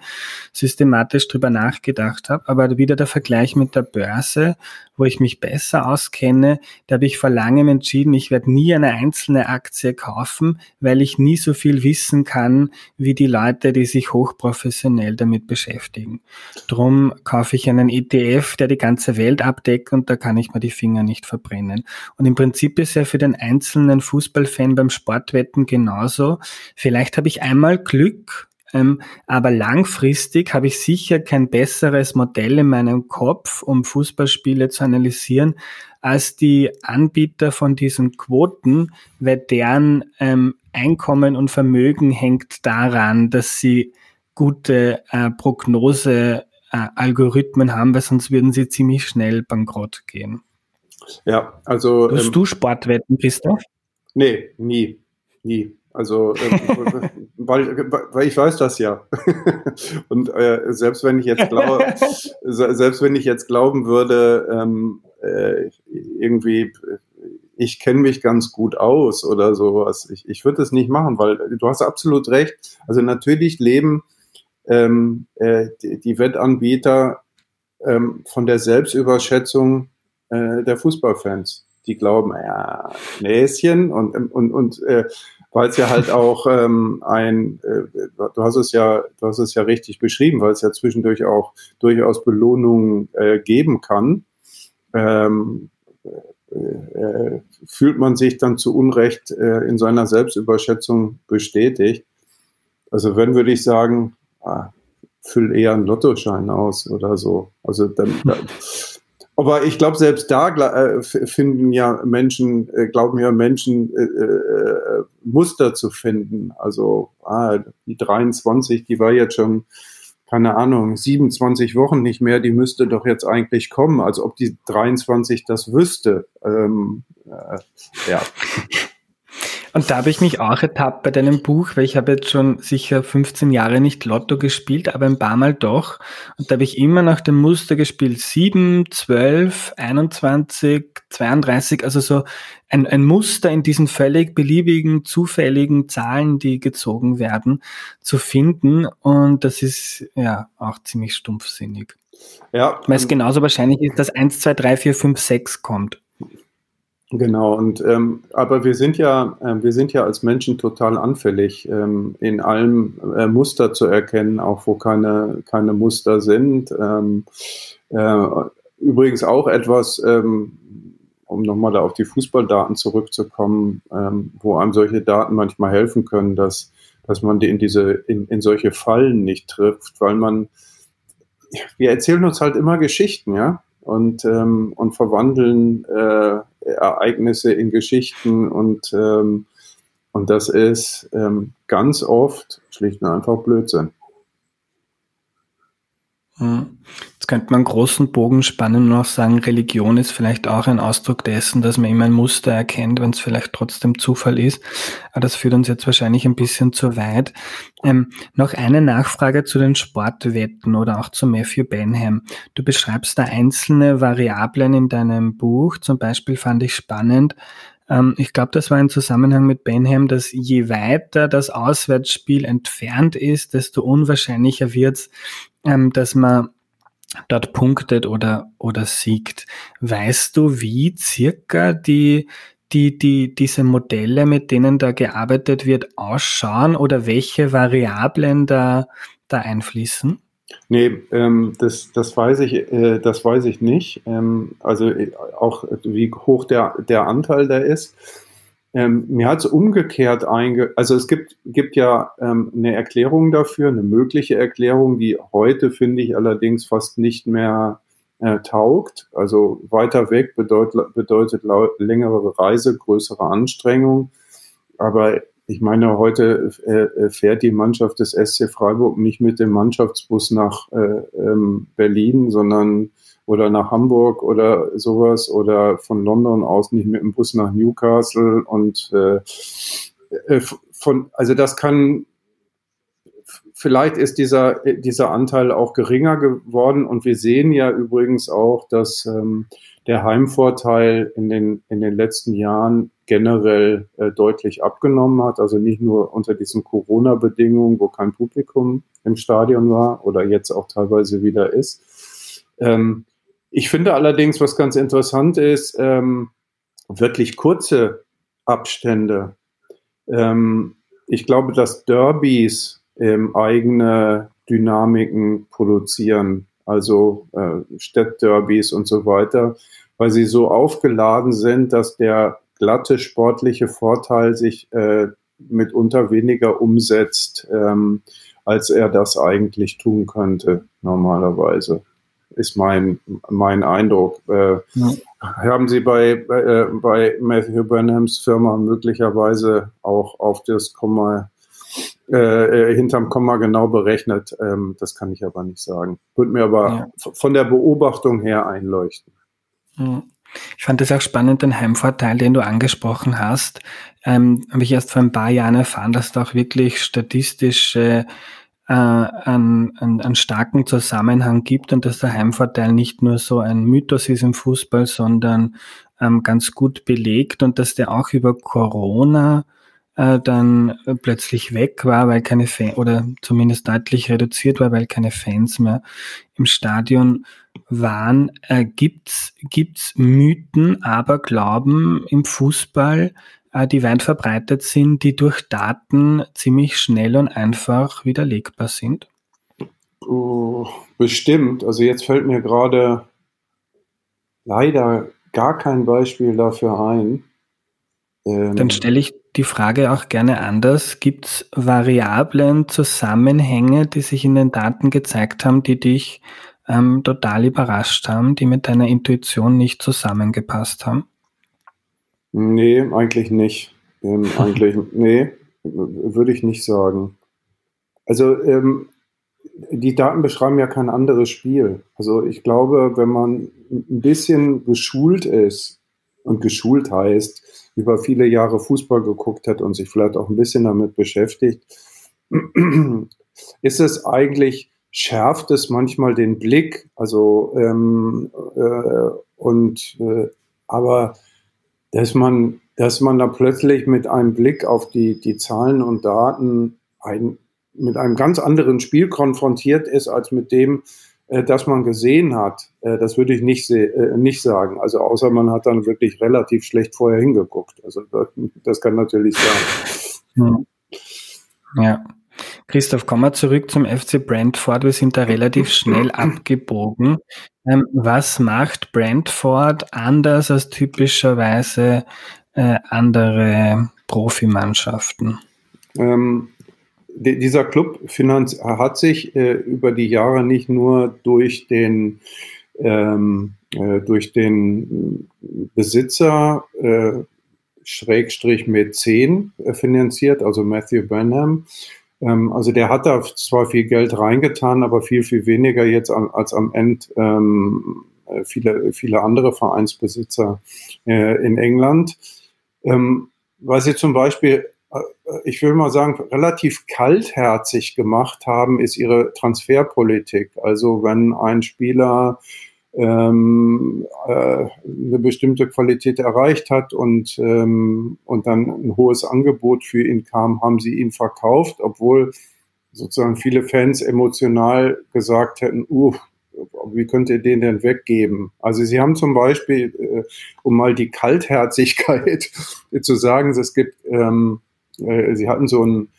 systematisch drüber nachgedacht habe. Aber wieder der Vergleich mit der Börse, wo ich mich besser auskenne, da habe ich vor langem entschieden, ich werde nie eine einzelne Aktie kaufen, weil ich nie so viel wissen kann wie die Leute, die sich hochprofessionell damit beschäftigen. Drum kaufe ich einen ETF, der die ganze Welt abdeckt und da kann ich mir die Finger nicht verbrennen. Und im Prinzip ist ja für den einzelnen Fußballfan beim Sportwetten genauso. Vielleicht habe ich einmal Glück, ähm, aber langfristig habe ich sicher kein besseres Modell in meinem Kopf, um Fußballspiele zu analysieren, als die Anbieter von diesen Quoten, weil deren ähm, Einkommen und Vermögen hängt daran, dass sie gute äh, Prognose äh, Algorithmen haben, weil sonst würden sie ziemlich schnell bankrott gehen. Ja, also. Hast ähm, du Sportwetten, Christoph? Nee, nie. Nie. Also, äh, weil, weil ich weiß das ja. Und äh, selbst wenn ich jetzt glaube, selbst wenn ich jetzt glauben würde, ähm, äh, irgendwie, ich kenne mich ganz gut aus oder sowas, ich, ich würde das nicht machen, weil du hast absolut recht. Also natürlich leben ähm, äh, die, die, Wettanbieter ähm, von der Selbstüberschätzung äh, der Fußballfans. Die glauben, ja, Näschen und, und, und äh, weil es ja halt auch ähm, ein, äh, du hast es ja, du hast es ja richtig beschrieben, weil es ja zwischendurch auch durchaus Belohnungen äh, geben kann. Ähm, äh, äh, fühlt man sich dann zu Unrecht äh, in seiner Selbstüberschätzung bestätigt. Also wenn würde ich sagen, ah, füll eher einen Lottoschein aus oder so. Also dann, dann aber ich glaube, selbst da äh, finden ja Menschen, äh, glauben ja Menschen, äh, äh, Muster zu finden. Also ah, die 23, die war jetzt schon, keine Ahnung, 27 Wochen nicht mehr, die müsste doch jetzt eigentlich kommen. Also ob die 23 das wüsste. Ähm, äh, ja. Und da habe ich mich auch ertappt bei deinem Buch, weil ich habe jetzt schon sicher 15 Jahre nicht Lotto gespielt, aber ein paar Mal doch. Und da habe ich immer nach dem Muster gespielt. 7, 12, 21, 32, also so ein, ein Muster in diesen völlig beliebigen, zufälligen Zahlen, die gezogen werden, zu finden. Und das ist ja auch ziemlich stumpfsinnig. Ja. Weil es genauso wahrscheinlich ist, dass 1, 2, 3, 4, 5, 6 kommt. Genau, und ähm, aber wir sind ja, äh, wir sind ja als Menschen total anfällig, ähm, in allem äh, Muster zu erkennen, auch wo keine, keine Muster sind. Ähm, äh, übrigens auch etwas, ähm, um nochmal da auf die Fußballdaten zurückzukommen, ähm, wo einem solche Daten manchmal helfen können, dass, dass man in diese, in, in solche Fallen nicht trifft, weil man, wir erzählen uns halt immer Geschichten, ja, und, ähm, und verwandeln äh, Ereignisse in Geschichten und, ähm, und das ist ähm, ganz oft schlicht und einfach Blödsinn. Hm. Jetzt könnte man einen großen Bogen spannen und auch sagen, Religion ist vielleicht auch ein Ausdruck dessen, dass man immer ein Muster erkennt, wenn es vielleicht trotzdem Zufall ist. Aber das führt uns jetzt wahrscheinlich ein bisschen zu weit. Ähm, noch eine Nachfrage zu den Sportwetten oder auch zu Matthew Benham. Du beschreibst da einzelne Variablen in deinem Buch. Zum Beispiel fand ich spannend, ähm, ich glaube, das war ein Zusammenhang mit Benham, dass je weiter das Auswärtsspiel entfernt ist, desto unwahrscheinlicher wird es, ähm, dass man dort punktet oder, oder siegt. Weißt du, wie circa die, die, die, diese Modelle, mit denen da gearbeitet wird, ausschauen oder welche Variablen da, da einfließen? Nee, ähm, das, das, weiß ich, äh, das weiß ich nicht. Ähm, also äh, auch wie hoch der, der Anteil da ist. Ähm, mir hat es umgekehrt einge... Also es gibt, gibt ja ähm, eine Erklärung dafür, eine mögliche Erklärung, die heute, finde ich, allerdings fast nicht mehr äh, taugt. Also weiter weg bedeutet, bedeutet längere Reise, größere Anstrengung. Aber ich meine, heute äh, äh, fährt die Mannschaft des SC Freiburg nicht mit dem Mannschaftsbus nach äh, ähm, Berlin, sondern oder nach Hamburg oder sowas oder von London aus nicht mit dem Bus nach Newcastle und äh, äh von, also das kann, vielleicht ist dieser, dieser Anteil auch geringer geworden und wir sehen ja übrigens auch, dass ähm, der Heimvorteil in den, in den letzten Jahren generell äh, deutlich abgenommen hat. Also nicht nur unter diesen Corona-Bedingungen, wo kein Publikum im Stadion war oder jetzt auch teilweise wieder ist. Ähm, ich finde allerdings, was ganz interessant ist, ähm, wirklich kurze Abstände. Ähm, ich glaube, dass Derbys ähm, eigene Dynamiken produzieren, also äh, Städtderbys und so weiter, weil sie so aufgeladen sind, dass der glatte sportliche Vorteil sich äh, mitunter weniger umsetzt, ähm, als er das eigentlich tun könnte, normalerweise. Ist mein, mein Eindruck. Äh, ja. Haben Sie bei, bei, äh, bei Matthew Burnhams Firma möglicherweise auch auf das Komma, äh, äh, hinterm Komma genau berechnet? Ähm, das kann ich aber nicht sagen. Würde mir aber ja. von der Beobachtung her einleuchten. Ja. Ich fand es auch spannend, den Heimvorteil, den du angesprochen hast. Ähm, habe ich erst vor ein paar Jahren erfahren, dass da auch wirklich statistische äh, einen, einen, einen starken Zusammenhang gibt und dass der Heimvorteil nicht nur so ein Mythos ist im Fußball, sondern ähm, ganz gut belegt und dass der auch über Corona äh, dann plötzlich weg war, weil keine Fans oder zumindest deutlich reduziert war, weil keine Fans mehr im Stadion waren. Äh, gibt's gibt's Mythen, aber Glauben im Fußball, die weit verbreitet sind, die durch Daten ziemlich schnell und einfach widerlegbar sind? Oh, bestimmt. Also jetzt fällt mir gerade leider gar kein Beispiel dafür ein. Ähm, Dann stelle ich die Frage auch gerne anders. Gibt es Variablen, Zusammenhänge, die sich in den Daten gezeigt haben, die dich ähm, total überrascht haben, die mit deiner Intuition nicht zusammengepasst haben? Nee, eigentlich nicht. Ähm, eigentlich, nee, würde ich nicht sagen. Also ähm, die Daten beschreiben ja kein anderes Spiel. Also ich glaube, wenn man ein bisschen geschult ist, und geschult heißt, über viele Jahre Fußball geguckt hat und sich vielleicht auch ein bisschen damit beschäftigt, ist es eigentlich schärft es manchmal den Blick, also ähm, äh, und äh, aber dass man, dass man da plötzlich mit einem Blick auf die, die Zahlen und Daten ein, mit einem ganz anderen Spiel konfrontiert ist, als mit dem, äh, das man gesehen hat. Äh, das würde ich nicht, äh, nicht sagen. Also außer man hat dann wirklich relativ schlecht vorher hingeguckt. Also das, das kann natürlich sein. Ja. Christoph, kommen wir zurück zum FC Brentford. Wir sind da relativ schnell abgebogen. Ähm, was macht Brentford anders als typischerweise äh, andere Profimannschaften? Ähm, dieser Club hat sich äh, über die Jahre nicht nur durch den ähm, äh, durch den Besitzer äh, Schrägstrich Mäzen äh, finanziert, also Matthew Benham. Ähm, also der hat da zwar viel Geld reingetan, aber viel, viel weniger jetzt als am Ende ähm, äh, viele, viele andere Vereinsbesitzer äh, in England. Ähm, was sie zum Beispiel äh, ich will mal sagen, relativ kaltherzig gemacht haben, ist ihre Transferpolitik. Also wenn ein Spieler ähm, äh, eine bestimmte Qualität erreicht hat und, ähm, und dann ein hohes Angebot für ihn kam, haben sie ihn verkauft, obwohl sozusagen viele Fans emotional gesagt hätten, uh, wie könnt ihr den denn weggeben? Also sie haben zum Beispiel, äh, um mal die Kaltherzigkeit zu sagen, es gibt, ähm, äh, sie hatten so einen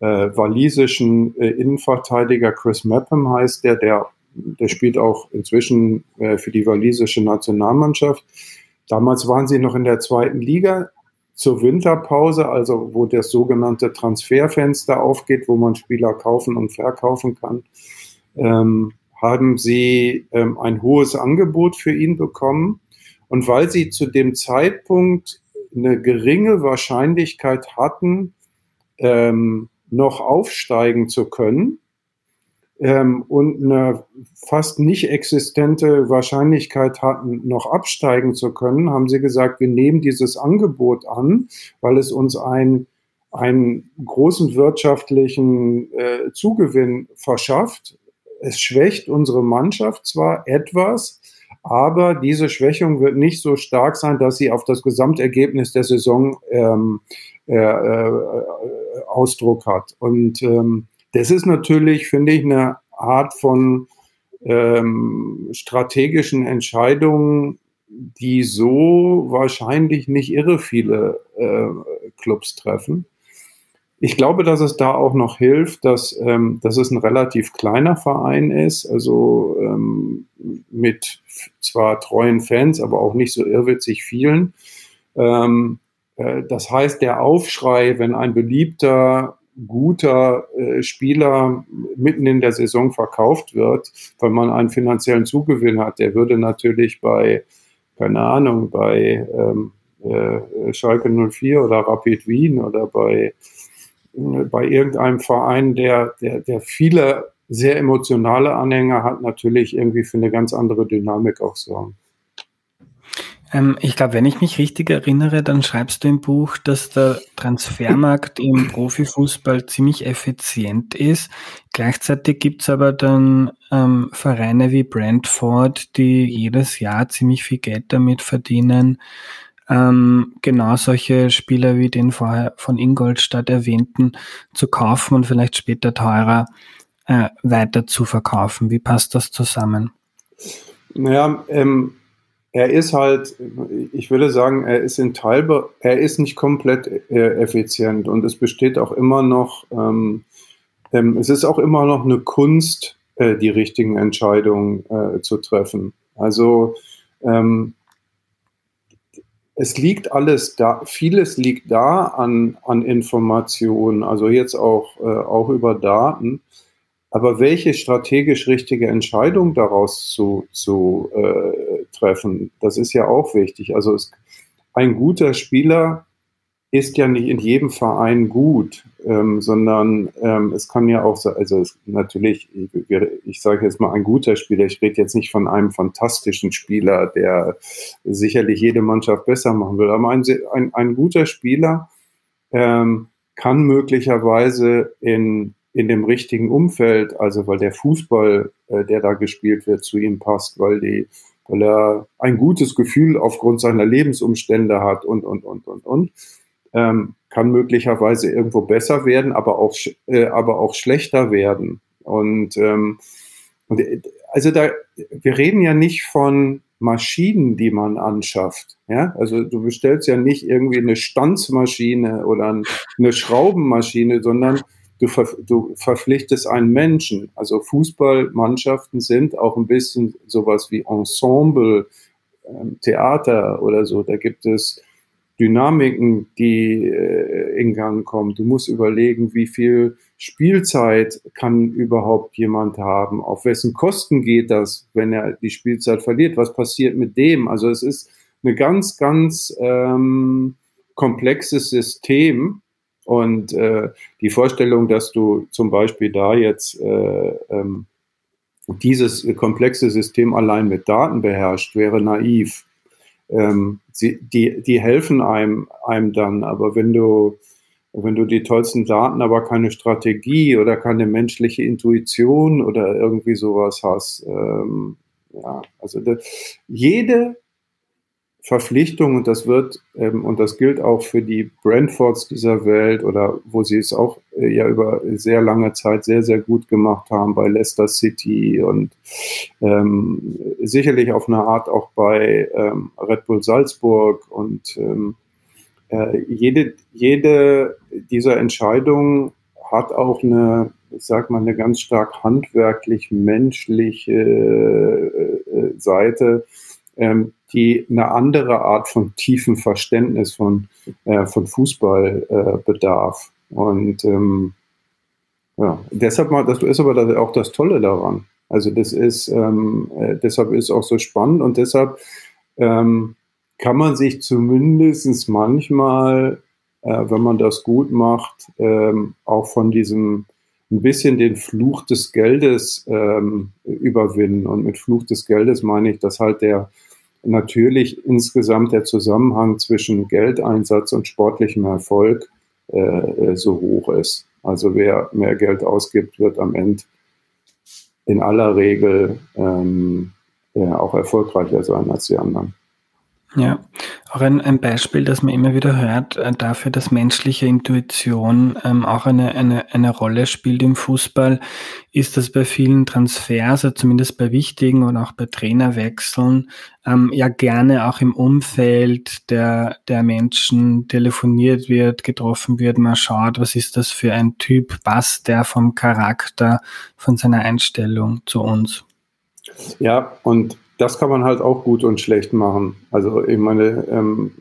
äh, walisischen äh, Innenverteidiger, Chris Mapham heißt der, der der spielt auch inzwischen äh, für die walisische Nationalmannschaft. Damals waren sie noch in der zweiten Liga zur Winterpause, also wo das sogenannte Transferfenster aufgeht, wo man Spieler kaufen und verkaufen kann, ähm, haben sie ähm, ein hohes Angebot für ihn bekommen. Und weil sie zu dem Zeitpunkt eine geringe Wahrscheinlichkeit hatten, ähm, noch aufsteigen zu können, ähm, und eine fast nicht existente Wahrscheinlichkeit hatten, noch absteigen zu können, haben sie gesagt, wir nehmen dieses Angebot an, weil es uns ein, einen großen wirtschaftlichen äh, Zugewinn verschafft. Es schwächt unsere Mannschaft zwar etwas, aber diese Schwächung wird nicht so stark sein, dass sie auf das Gesamtergebnis der Saison ähm, äh, äh, Ausdruck hat. Und ähm, das ist natürlich, finde ich, eine Art von ähm, strategischen Entscheidungen, die so wahrscheinlich nicht irre viele äh, Clubs treffen. Ich glaube, dass es da auch noch hilft, dass, ähm, dass es ein relativ kleiner Verein ist, also ähm, mit zwar treuen Fans, aber auch nicht so irrwitzig vielen. Ähm, äh, das heißt, der Aufschrei, wenn ein beliebter guter äh, Spieler mitten in der Saison verkauft wird, weil man einen finanziellen Zugewinn hat, der würde natürlich bei, keine Ahnung, bei ähm, äh, Schalke 04 oder Rapid Wien oder bei, äh, bei irgendeinem Verein, der, der, der viele sehr emotionale Anhänger hat, natürlich irgendwie für eine ganz andere Dynamik auch sorgen. Ähm, ich glaube, wenn ich mich richtig erinnere, dann schreibst du im Buch, dass der Transfermarkt im Profifußball ziemlich effizient ist. Gleichzeitig gibt's aber dann ähm, Vereine wie Brentford, die jedes Jahr ziemlich viel Geld damit verdienen, ähm, genau solche Spieler wie den vorher von Ingolstadt erwähnten zu kaufen und vielleicht später teurer äh, weiter zu verkaufen. Wie passt das zusammen? Naja, ähm, er ist halt, ich würde sagen, er ist in Teilbe er ist nicht komplett äh, effizient und es besteht auch immer noch, ähm, ähm, es ist auch immer noch eine Kunst, äh, die richtigen Entscheidungen äh, zu treffen. Also ähm, es liegt alles da, vieles liegt da an, an Informationen, also jetzt auch, äh, auch über Daten. Aber welche strategisch richtige Entscheidung daraus zu, zu äh, treffen, das ist ja auch wichtig. Also es, ein guter Spieler ist ja nicht in jedem Verein gut, ähm, sondern ähm, es kann ja auch, also es, natürlich, ich, ich sage jetzt mal ein guter Spieler, ich rede jetzt nicht von einem fantastischen Spieler, der sicherlich jede Mannschaft besser machen will, aber ein, ein, ein guter Spieler ähm, kann möglicherweise in in dem richtigen Umfeld, also weil der Fußball, äh, der da gespielt wird, zu ihm passt, weil die, weil er ein gutes Gefühl aufgrund seiner Lebensumstände hat und und und und und, ähm, kann möglicherweise irgendwo besser werden, aber auch äh, aber auch schlechter werden. Und, ähm, und äh, also da, wir reden ja nicht von Maschinen, die man anschafft. Ja, also du bestellst ja nicht irgendwie eine Stanzmaschine oder eine Schraubenmaschine, sondern du, ver, du verpflichtest einen Menschen. Also Fußballmannschaften sind auch ein bisschen sowas wie Ensemble, ähm, Theater oder so. Da gibt es Dynamiken, die äh, in Gang kommen. Du musst überlegen, wie viel Spielzeit kann überhaupt jemand haben? Auf wessen Kosten geht das, wenn er die Spielzeit verliert? Was passiert mit dem? Also es ist eine ganz, ganz ähm, komplexes System. Und äh, die Vorstellung, dass du zum Beispiel da jetzt äh, ähm, dieses komplexe System allein mit Daten beherrscht, wäre naiv ähm, sie, die, die helfen einem, einem dann. Aber wenn du, wenn du die tollsten Daten, aber keine Strategie oder keine menschliche Intuition oder irgendwie sowas hast, ähm, ja, also de, jede Verpflichtung und das wird ähm, und das gilt auch für die Brentfords dieser Welt oder wo sie es auch äh, ja über sehr lange Zeit sehr sehr gut gemacht haben bei Leicester City und ähm, sicherlich auf eine Art auch bei ähm, Red Bull Salzburg und ähm, äh, jede jede dieser Entscheidungen hat auch eine ich sag mal eine ganz stark handwerklich menschliche äh, äh Seite ähm, die eine andere Art von tiefem Verständnis von, äh, von Fußball äh, bedarf. Und ähm, ja, deshalb mal, das ist aber auch das Tolle daran. Also das ist, ähm, äh, deshalb ist auch so spannend und deshalb ähm, kann man sich zumindest manchmal, äh, wenn man das gut macht, ähm, auch von diesem ein bisschen den Fluch des Geldes ähm, überwinden. Und mit Fluch des Geldes meine ich, dass halt der natürlich insgesamt der Zusammenhang zwischen Geldeinsatz und sportlichem Erfolg äh, äh, so hoch ist. Also wer mehr Geld ausgibt, wird am Ende in aller Regel ähm, ja, auch erfolgreicher sein als die anderen. Ja, auch ein, ein Beispiel, das man immer wieder hört, äh, dafür, dass menschliche Intuition ähm, auch eine, eine, eine Rolle spielt im Fußball, ist, dass bei vielen Transfers, also zumindest bei wichtigen und auch bei Trainerwechseln, ähm, ja gerne auch im Umfeld der, der Menschen telefoniert wird, getroffen wird, man schaut, was ist das für ein Typ, passt der vom Charakter, von seiner Einstellung zu uns. Ja, und das kann man halt auch gut und schlecht machen. Also ich meine, ähm,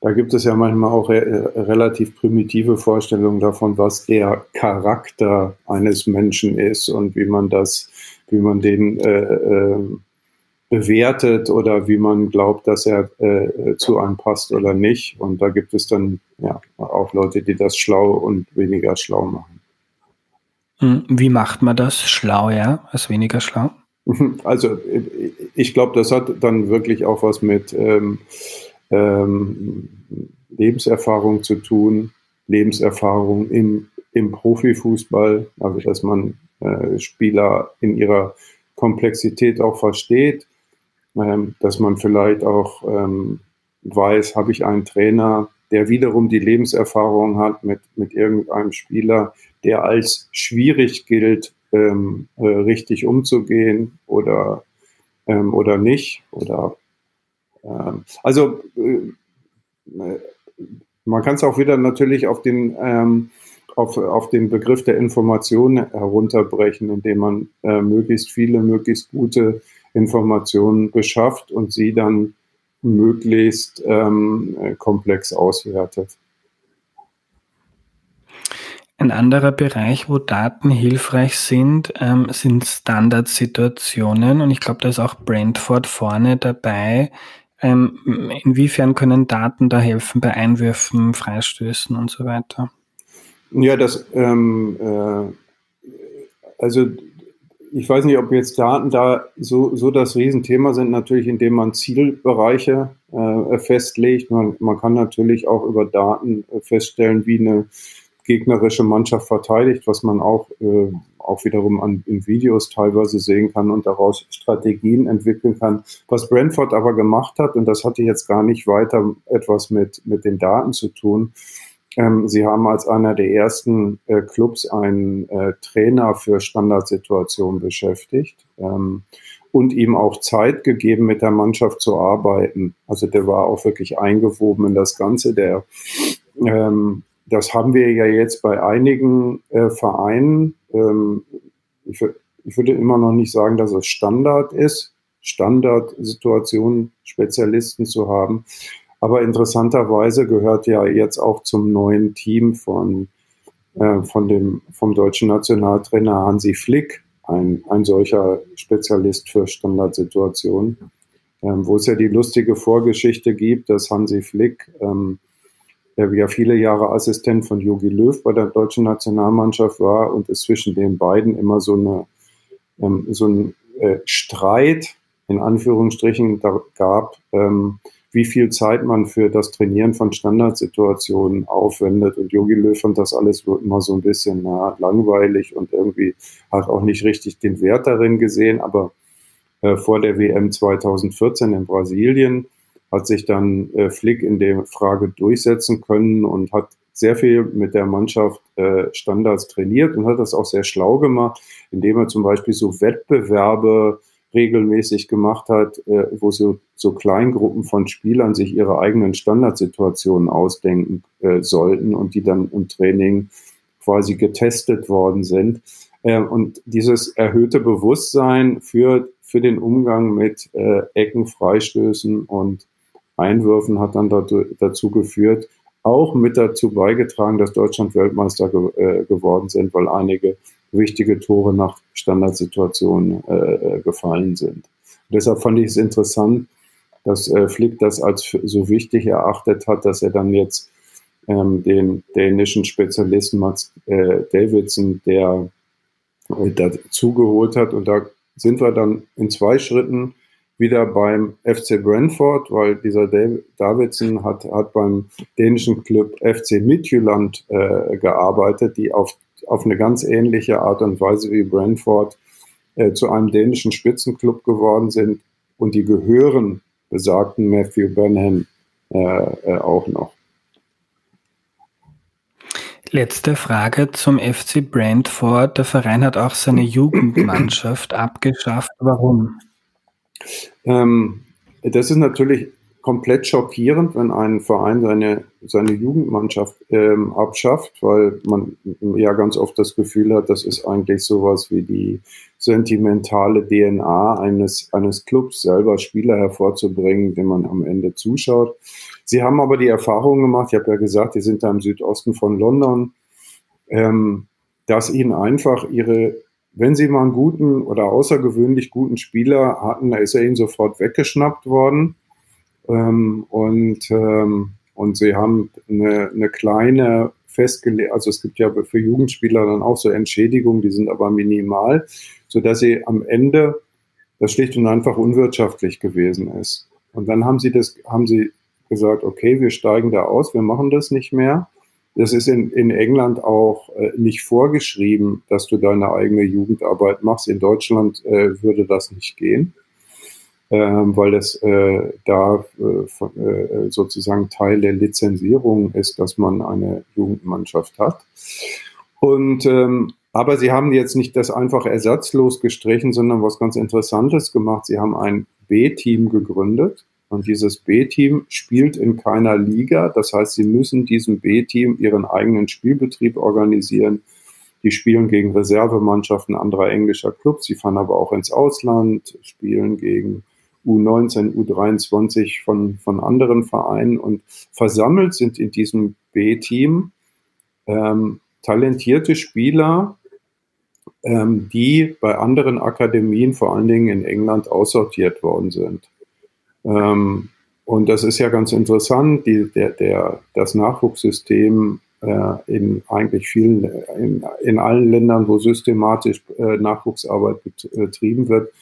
da gibt es ja manchmal auch re relativ primitive Vorstellungen davon, was der Charakter eines Menschen ist und wie man das, wie man den äh, äh, bewertet oder wie man glaubt, dass er äh, zu einem passt oder nicht. Und da gibt es dann ja auch Leute, die das schlau und weniger schlau machen. Hm, wie macht man das schlau, ja, als weniger schlau? Also ich glaube, das hat dann wirklich auch was mit ähm, ähm, Lebenserfahrung zu tun, Lebenserfahrung im, im Profifußball, also dass man äh, Spieler in ihrer Komplexität auch versteht, ähm, dass man vielleicht auch ähm, weiß, habe ich einen Trainer, der wiederum die Lebenserfahrung hat mit, mit irgendeinem Spieler, der als schwierig gilt ähm, äh, richtig umzugehen oder, ähm, oder nicht. Oder, ähm, also äh, man kann es auch wieder natürlich auf den, ähm, auf, auf den Begriff der Information herunterbrechen, indem man äh, möglichst viele, möglichst gute Informationen beschafft und sie dann möglichst ähm, komplex auswertet. Ein anderer Bereich, wo Daten hilfreich sind, ähm, sind Standardsituationen. Und ich glaube, da ist auch Brentford vorne dabei. Ähm, inwiefern können Daten da helfen bei Einwürfen, Freistößen und so weiter? Ja, das, ähm, äh, also ich weiß nicht, ob jetzt Daten da so, so das Riesenthema sind, natürlich indem man Zielbereiche äh, festlegt. Man, man kann natürlich auch über Daten feststellen, wie eine gegnerische Mannschaft verteidigt, was man auch, äh, auch wiederum an, in Videos teilweise sehen kann und daraus Strategien entwickeln kann. Was Brentford aber gemacht hat, und das hatte jetzt gar nicht weiter etwas mit, mit den Daten zu tun, ähm, sie haben als einer der ersten äh, Clubs einen äh, Trainer für Standardsituationen beschäftigt. Ähm, und ihm auch Zeit gegeben, mit der Mannschaft zu arbeiten. Also der war auch wirklich eingewoben in das Ganze. Der ähm, das haben wir ja jetzt bei einigen äh, Vereinen. Ähm, ich, ich, würde immer noch nicht sagen, dass es Standard ist, Standardsituationen Spezialisten zu haben. Aber interessanterweise gehört ja jetzt auch zum neuen Team von, äh, von dem, vom deutschen Nationaltrainer Hansi Flick, ein, ein solcher Spezialist für Standardsituationen, ähm, wo es ja die lustige Vorgeschichte gibt, dass Hansi Flick, ähm, der ja viele Jahre Assistent von Jogi Löw bei der deutschen Nationalmannschaft war und es zwischen den beiden immer so eine ähm, so ein äh, Streit in Anführungsstrichen gab, ähm, wie viel Zeit man für das Trainieren von Standardsituationen aufwendet. Und Yogi Löw fand das alles immer so ein bisschen na, langweilig und irgendwie hat auch nicht richtig den Wert darin gesehen. Aber äh, vor der WM 2014 in Brasilien hat sich dann äh, Flick in der Frage durchsetzen können und hat sehr viel mit der Mannschaft äh, Standards trainiert und hat das auch sehr schlau gemacht, indem er zum Beispiel so Wettbewerbe regelmäßig gemacht hat, äh, wo so, so Kleingruppen von Spielern sich ihre eigenen Standardsituationen ausdenken äh, sollten und die dann im Training quasi getestet worden sind. Äh, und dieses erhöhte Bewusstsein für, für den Umgang mit äh, Ecken, Freistößen und Einwürfen hat dann dazu, geführt, auch mit dazu beigetragen, dass Deutschland Weltmeister ge äh, geworden sind, weil einige wichtige Tore nach Standardsituationen äh, äh, gefallen sind. Und deshalb fand ich es interessant, dass äh, Flick das als so wichtig erachtet hat, dass er dann jetzt ähm, den dänischen Spezialisten Mats äh, Davidson, der äh, dazugeholt hat. Und da sind wir dann in zwei Schritten wieder beim FC Brentford, weil dieser Davidson hat, hat beim dänischen Club FC Midtjylland äh, gearbeitet, die auf auf eine ganz ähnliche Art und Weise wie Brentford äh, zu einem dänischen Spitzenclub geworden sind und die gehören besagten Matthew Benham äh, äh, auch noch. Letzte Frage zum FC Brentford. Der Verein hat auch seine Jugendmannschaft abgeschafft. Warum? Ähm, das ist natürlich komplett schockierend, wenn ein Verein seine, seine Jugendmannschaft ähm, abschafft, weil man ja ganz oft das Gefühl hat, das ist eigentlich sowas wie die sentimentale DNA eines, eines Clubs, selber Spieler hervorzubringen, dem man am Ende zuschaut. Sie haben aber die Erfahrung gemacht, ich habe ja gesagt, die sind da im Südosten von London, ähm, dass ihnen einfach ihre wenn sie mal einen guten oder außergewöhnlich guten Spieler hatten, da ist er ihnen sofort weggeschnappt worden. Ähm, und, ähm, und sie haben eine, eine kleine festgelegt, also es gibt ja für Jugendspieler dann auch so Entschädigungen, die sind aber minimal, sodass sie am Ende das schlicht und einfach unwirtschaftlich gewesen ist. Und dann haben sie das, haben sie gesagt, okay, wir steigen da aus, wir machen das nicht mehr. Das ist in, in England auch äh, nicht vorgeschrieben, dass du deine eigene Jugendarbeit machst. In Deutschland äh, würde das nicht gehen ähm, weil das äh, da äh, äh, sozusagen Teil der Lizenzierung ist, dass man eine Jugendmannschaft hat. Und ähm, aber sie haben jetzt nicht das einfach ersatzlos gestrichen, sondern was ganz Interessantes gemacht. Sie haben ein B-Team gegründet und dieses B-Team spielt in keiner Liga. Das heißt, sie müssen diesem B-Team ihren eigenen Spielbetrieb organisieren. Die spielen gegen Reservemannschaften anderer englischer Clubs. Sie fahren aber auch ins Ausland, spielen gegen U19, U23 von, von anderen Vereinen und versammelt sind in diesem B-Team ähm, talentierte Spieler, ähm, die bei anderen Akademien, vor allen Dingen in England, aussortiert worden sind. Ähm, und das ist ja ganz interessant, die, der, der, das Nachwuchssystem äh, in eigentlich vielen, in, in allen Ländern, wo systematisch äh, Nachwuchsarbeit betrieben wird,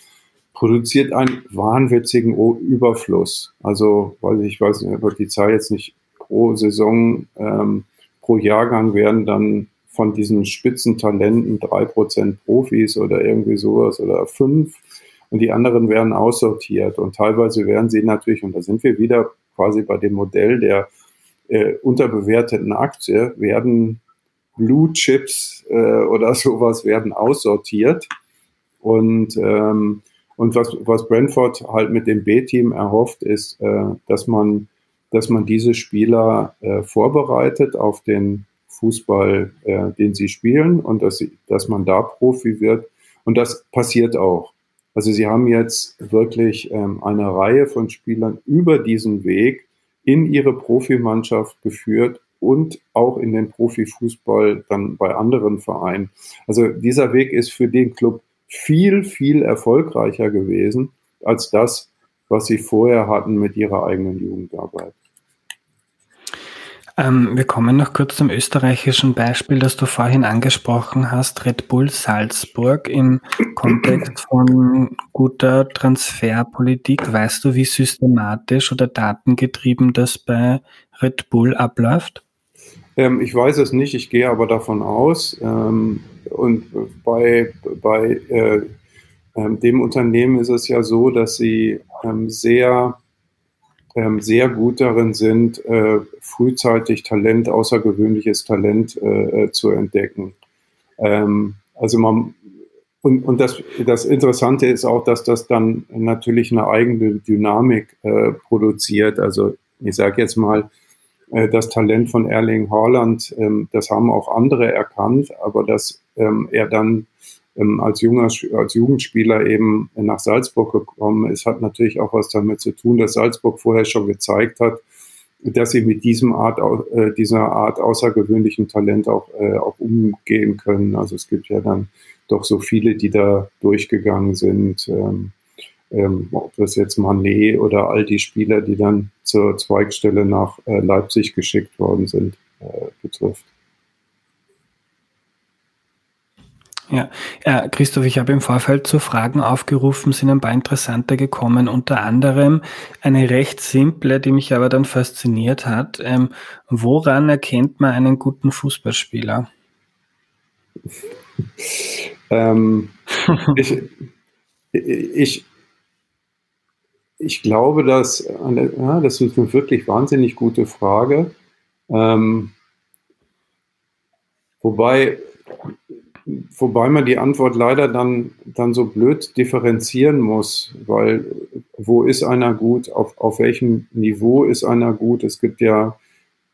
produziert einen wahnwitzigen Überfluss. Also, weil ich weiß nicht, die Zahl jetzt nicht pro Saison, ähm, pro Jahrgang werden dann von diesen Spitzentalenten drei Prozent Profis oder irgendwie sowas oder fünf und die anderen werden aussortiert und teilweise werden sie natürlich, und da sind wir wieder quasi bei dem Modell der äh, unterbewerteten Aktie, werden Blue Chips äh, oder sowas werden aussortiert und ähm, und was, was Brentford halt mit dem B-Team erhofft, ist, äh, dass, man, dass man diese Spieler äh, vorbereitet auf den Fußball, äh, den sie spielen und dass, sie, dass man da Profi wird. Und das passiert auch. Also sie haben jetzt wirklich ähm, eine Reihe von Spielern über diesen Weg in ihre Profimannschaft geführt und auch in den Profifußball dann bei anderen Vereinen. Also dieser Weg ist für den Club viel, viel erfolgreicher gewesen als das, was sie vorher hatten mit ihrer eigenen Jugendarbeit. Ähm, wir kommen noch kurz zum österreichischen Beispiel, das du vorhin angesprochen hast, Red Bull Salzburg im Kontext von guter Transferpolitik. Weißt du, wie systematisch oder datengetrieben das bei Red Bull abläuft? Ähm, ich weiß es nicht, ich gehe aber davon aus. Ähm, und bei, bei äh, äh, dem Unternehmen ist es ja so, dass sie ähm, sehr ähm, sehr gut darin sind, äh, frühzeitig Talent, außergewöhnliches Talent äh, äh, zu entdecken. Ähm, also man und, und das, das Interessante ist auch, dass das dann natürlich eine eigene Dynamik äh, produziert. Also ich sage jetzt mal, äh, das Talent von Erling Haaland, ähm, das haben auch andere erkannt, aber dass ähm, er dann ähm, als, junger, als Jugendspieler eben nach Salzburg gekommen ist, hat natürlich auch was damit zu tun, dass Salzburg vorher schon gezeigt hat, dass sie mit diesem Art, äh, dieser Art außergewöhnlichen Talent auch, äh, auch umgehen können. Also es gibt ja dann doch so viele, die da durchgegangen sind. Ähm, ähm, ob das jetzt Manet oder all die Spieler, die dann zur Zweigstelle nach äh, Leipzig geschickt worden sind, äh, betrifft. Ja, ja Christoph, ich habe im Vorfeld zu Fragen aufgerufen, sind ein paar interessante gekommen, unter anderem eine recht simple, die mich aber dann fasziniert hat. Ähm, woran erkennt man einen guten Fußballspieler? ähm, ich, ich, ich glaube, dass, ja, das ist eine wirklich wahnsinnig gute Frage. Ähm, wobei Wobei man die Antwort leider dann, dann so blöd differenzieren muss, weil wo ist einer gut, auf, auf welchem Niveau ist einer gut? Es gibt ja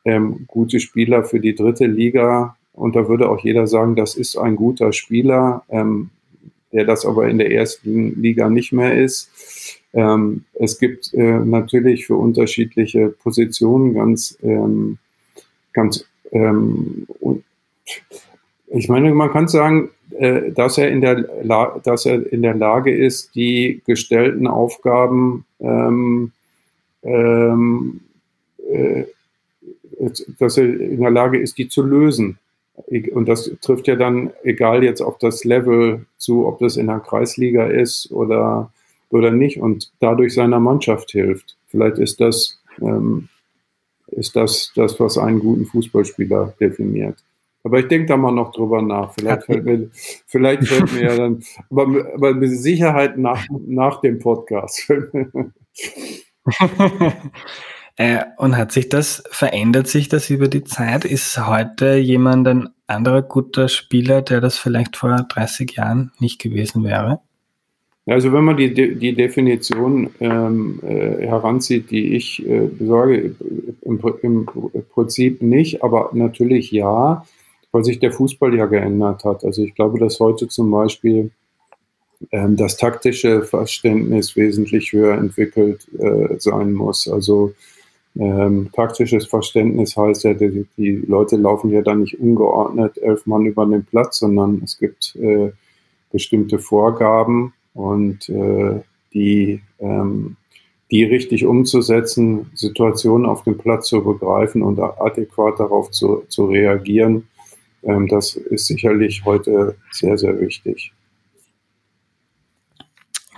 ähm, gute Spieler für die dritte Liga und da würde auch jeder sagen, das ist ein guter Spieler, ähm, der das aber in der ersten Liga nicht mehr ist. Ähm, es gibt äh, natürlich für unterschiedliche Positionen ganz, ähm, ganz ähm, ich meine, man kann sagen, äh, dass er, in der dass er in der Lage ist, die gestellten Aufgaben ähm, ähm, äh, dass er in der Lage ist, die zu lösen. Und das trifft ja dann, egal jetzt auf das Level zu, ob das in der Kreisliga ist oder, oder nicht, und dadurch seiner Mannschaft hilft. Vielleicht ist das, ähm, ist das das, was einen guten Fußballspieler definiert. Aber ich denke da mal noch drüber nach. Vielleicht fällt mir, vielleicht fällt mir ja dann, aber, aber mit Sicherheit nach, nach dem Podcast. äh, und hat sich das, verändert sich das über die Zeit? Ist heute jemand ein anderer guter Spieler, der das vielleicht vor 30 Jahren nicht gewesen wäre? Also wenn man die, die Definition ähm, äh, heranzieht, die ich äh, besorge, im, im Prinzip nicht, aber natürlich ja weil sich der Fußball ja geändert hat. Also ich glaube, dass heute zum Beispiel ähm, das taktische Verständnis wesentlich höher entwickelt äh, sein muss. Also ähm, taktisches Verständnis heißt ja, die, die, Leute laufen ja dann nicht ungeordnet elf Mann über den Platz, sondern es gibt äh, bestimmte Vorgaben und äh, die, ähm, die richtig umzusetzen, Situationen auf dem Platz zu begreifen und adäquat darauf zu, zu reagieren, das ist sicherlich heute sehr, sehr wichtig.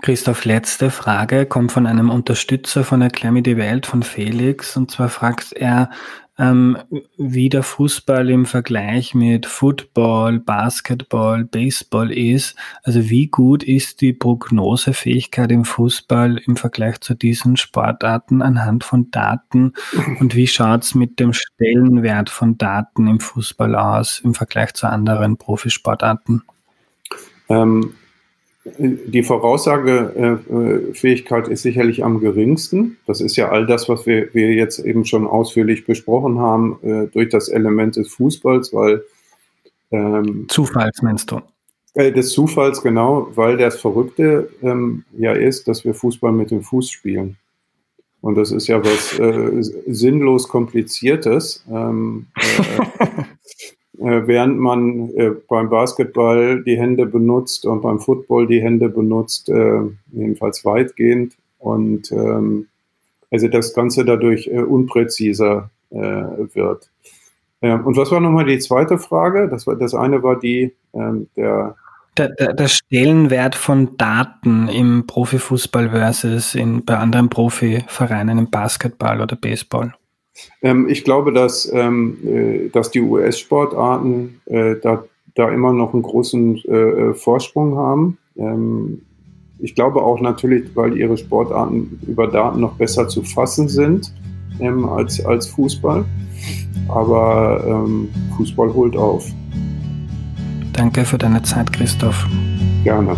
Christoph, letzte Frage kommt von einem Unterstützer von Erklär mir die Welt, von Felix. Und zwar fragt er, ähm, wie der Fußball im Vergleich mit Football, Basketball, Baseball ist. Also wie gut ist die Prognosefähigkeit im Fußball im Vergleich zu diesen Sportarten anhand von Daten und wie schaut es mit dem Stellenwert von Daten im Fußball aus im Vergleich zu anderen Profisportarten? Ähm, die Voraussagefähigkeit ist sicherlich am geringsten. Das ist ja all das, was wir, wir jetzt eben schon ausführlich besprochen haben, äh, durch das Element des Fußballs, weil. Ähm, Zufalls meinst du? Äh, des Zufalls, genau, weil das Verrückte ähm, ja ist, dass wir Fußball mit dem Fuß spielen. Und das ist ja was äh, sinnlos Kompliziertes. Ähm, äh, während man äh, beim Basketball die Hände benutzt und beim Football die Hände benutzt, äh, jedenfalls weitgehend. Und ähm, also das Ganze dadurch äh, unpräziser wird. Und was war nochmal die zweite Frage? Das, war, das eine war die ähm, der der, der, der, Stellenwert von Daten im Profifußball versus in, bei anderen Profivereinen im Basketball oder Baseball? Ähm, ich glaube, dass, ähm, äh, dass die US-Sportarten äh, da, da immer noch einen großen äh, Vorsprung haben. Ähm, ich glaube auch natürlich, weil ihre Sportarten über Daten noch besser zu fassen sind ähm, als, als Fußball. Aber ähm, Fußball holt auf. Danke für deine Zeit, Christoph. Gerne.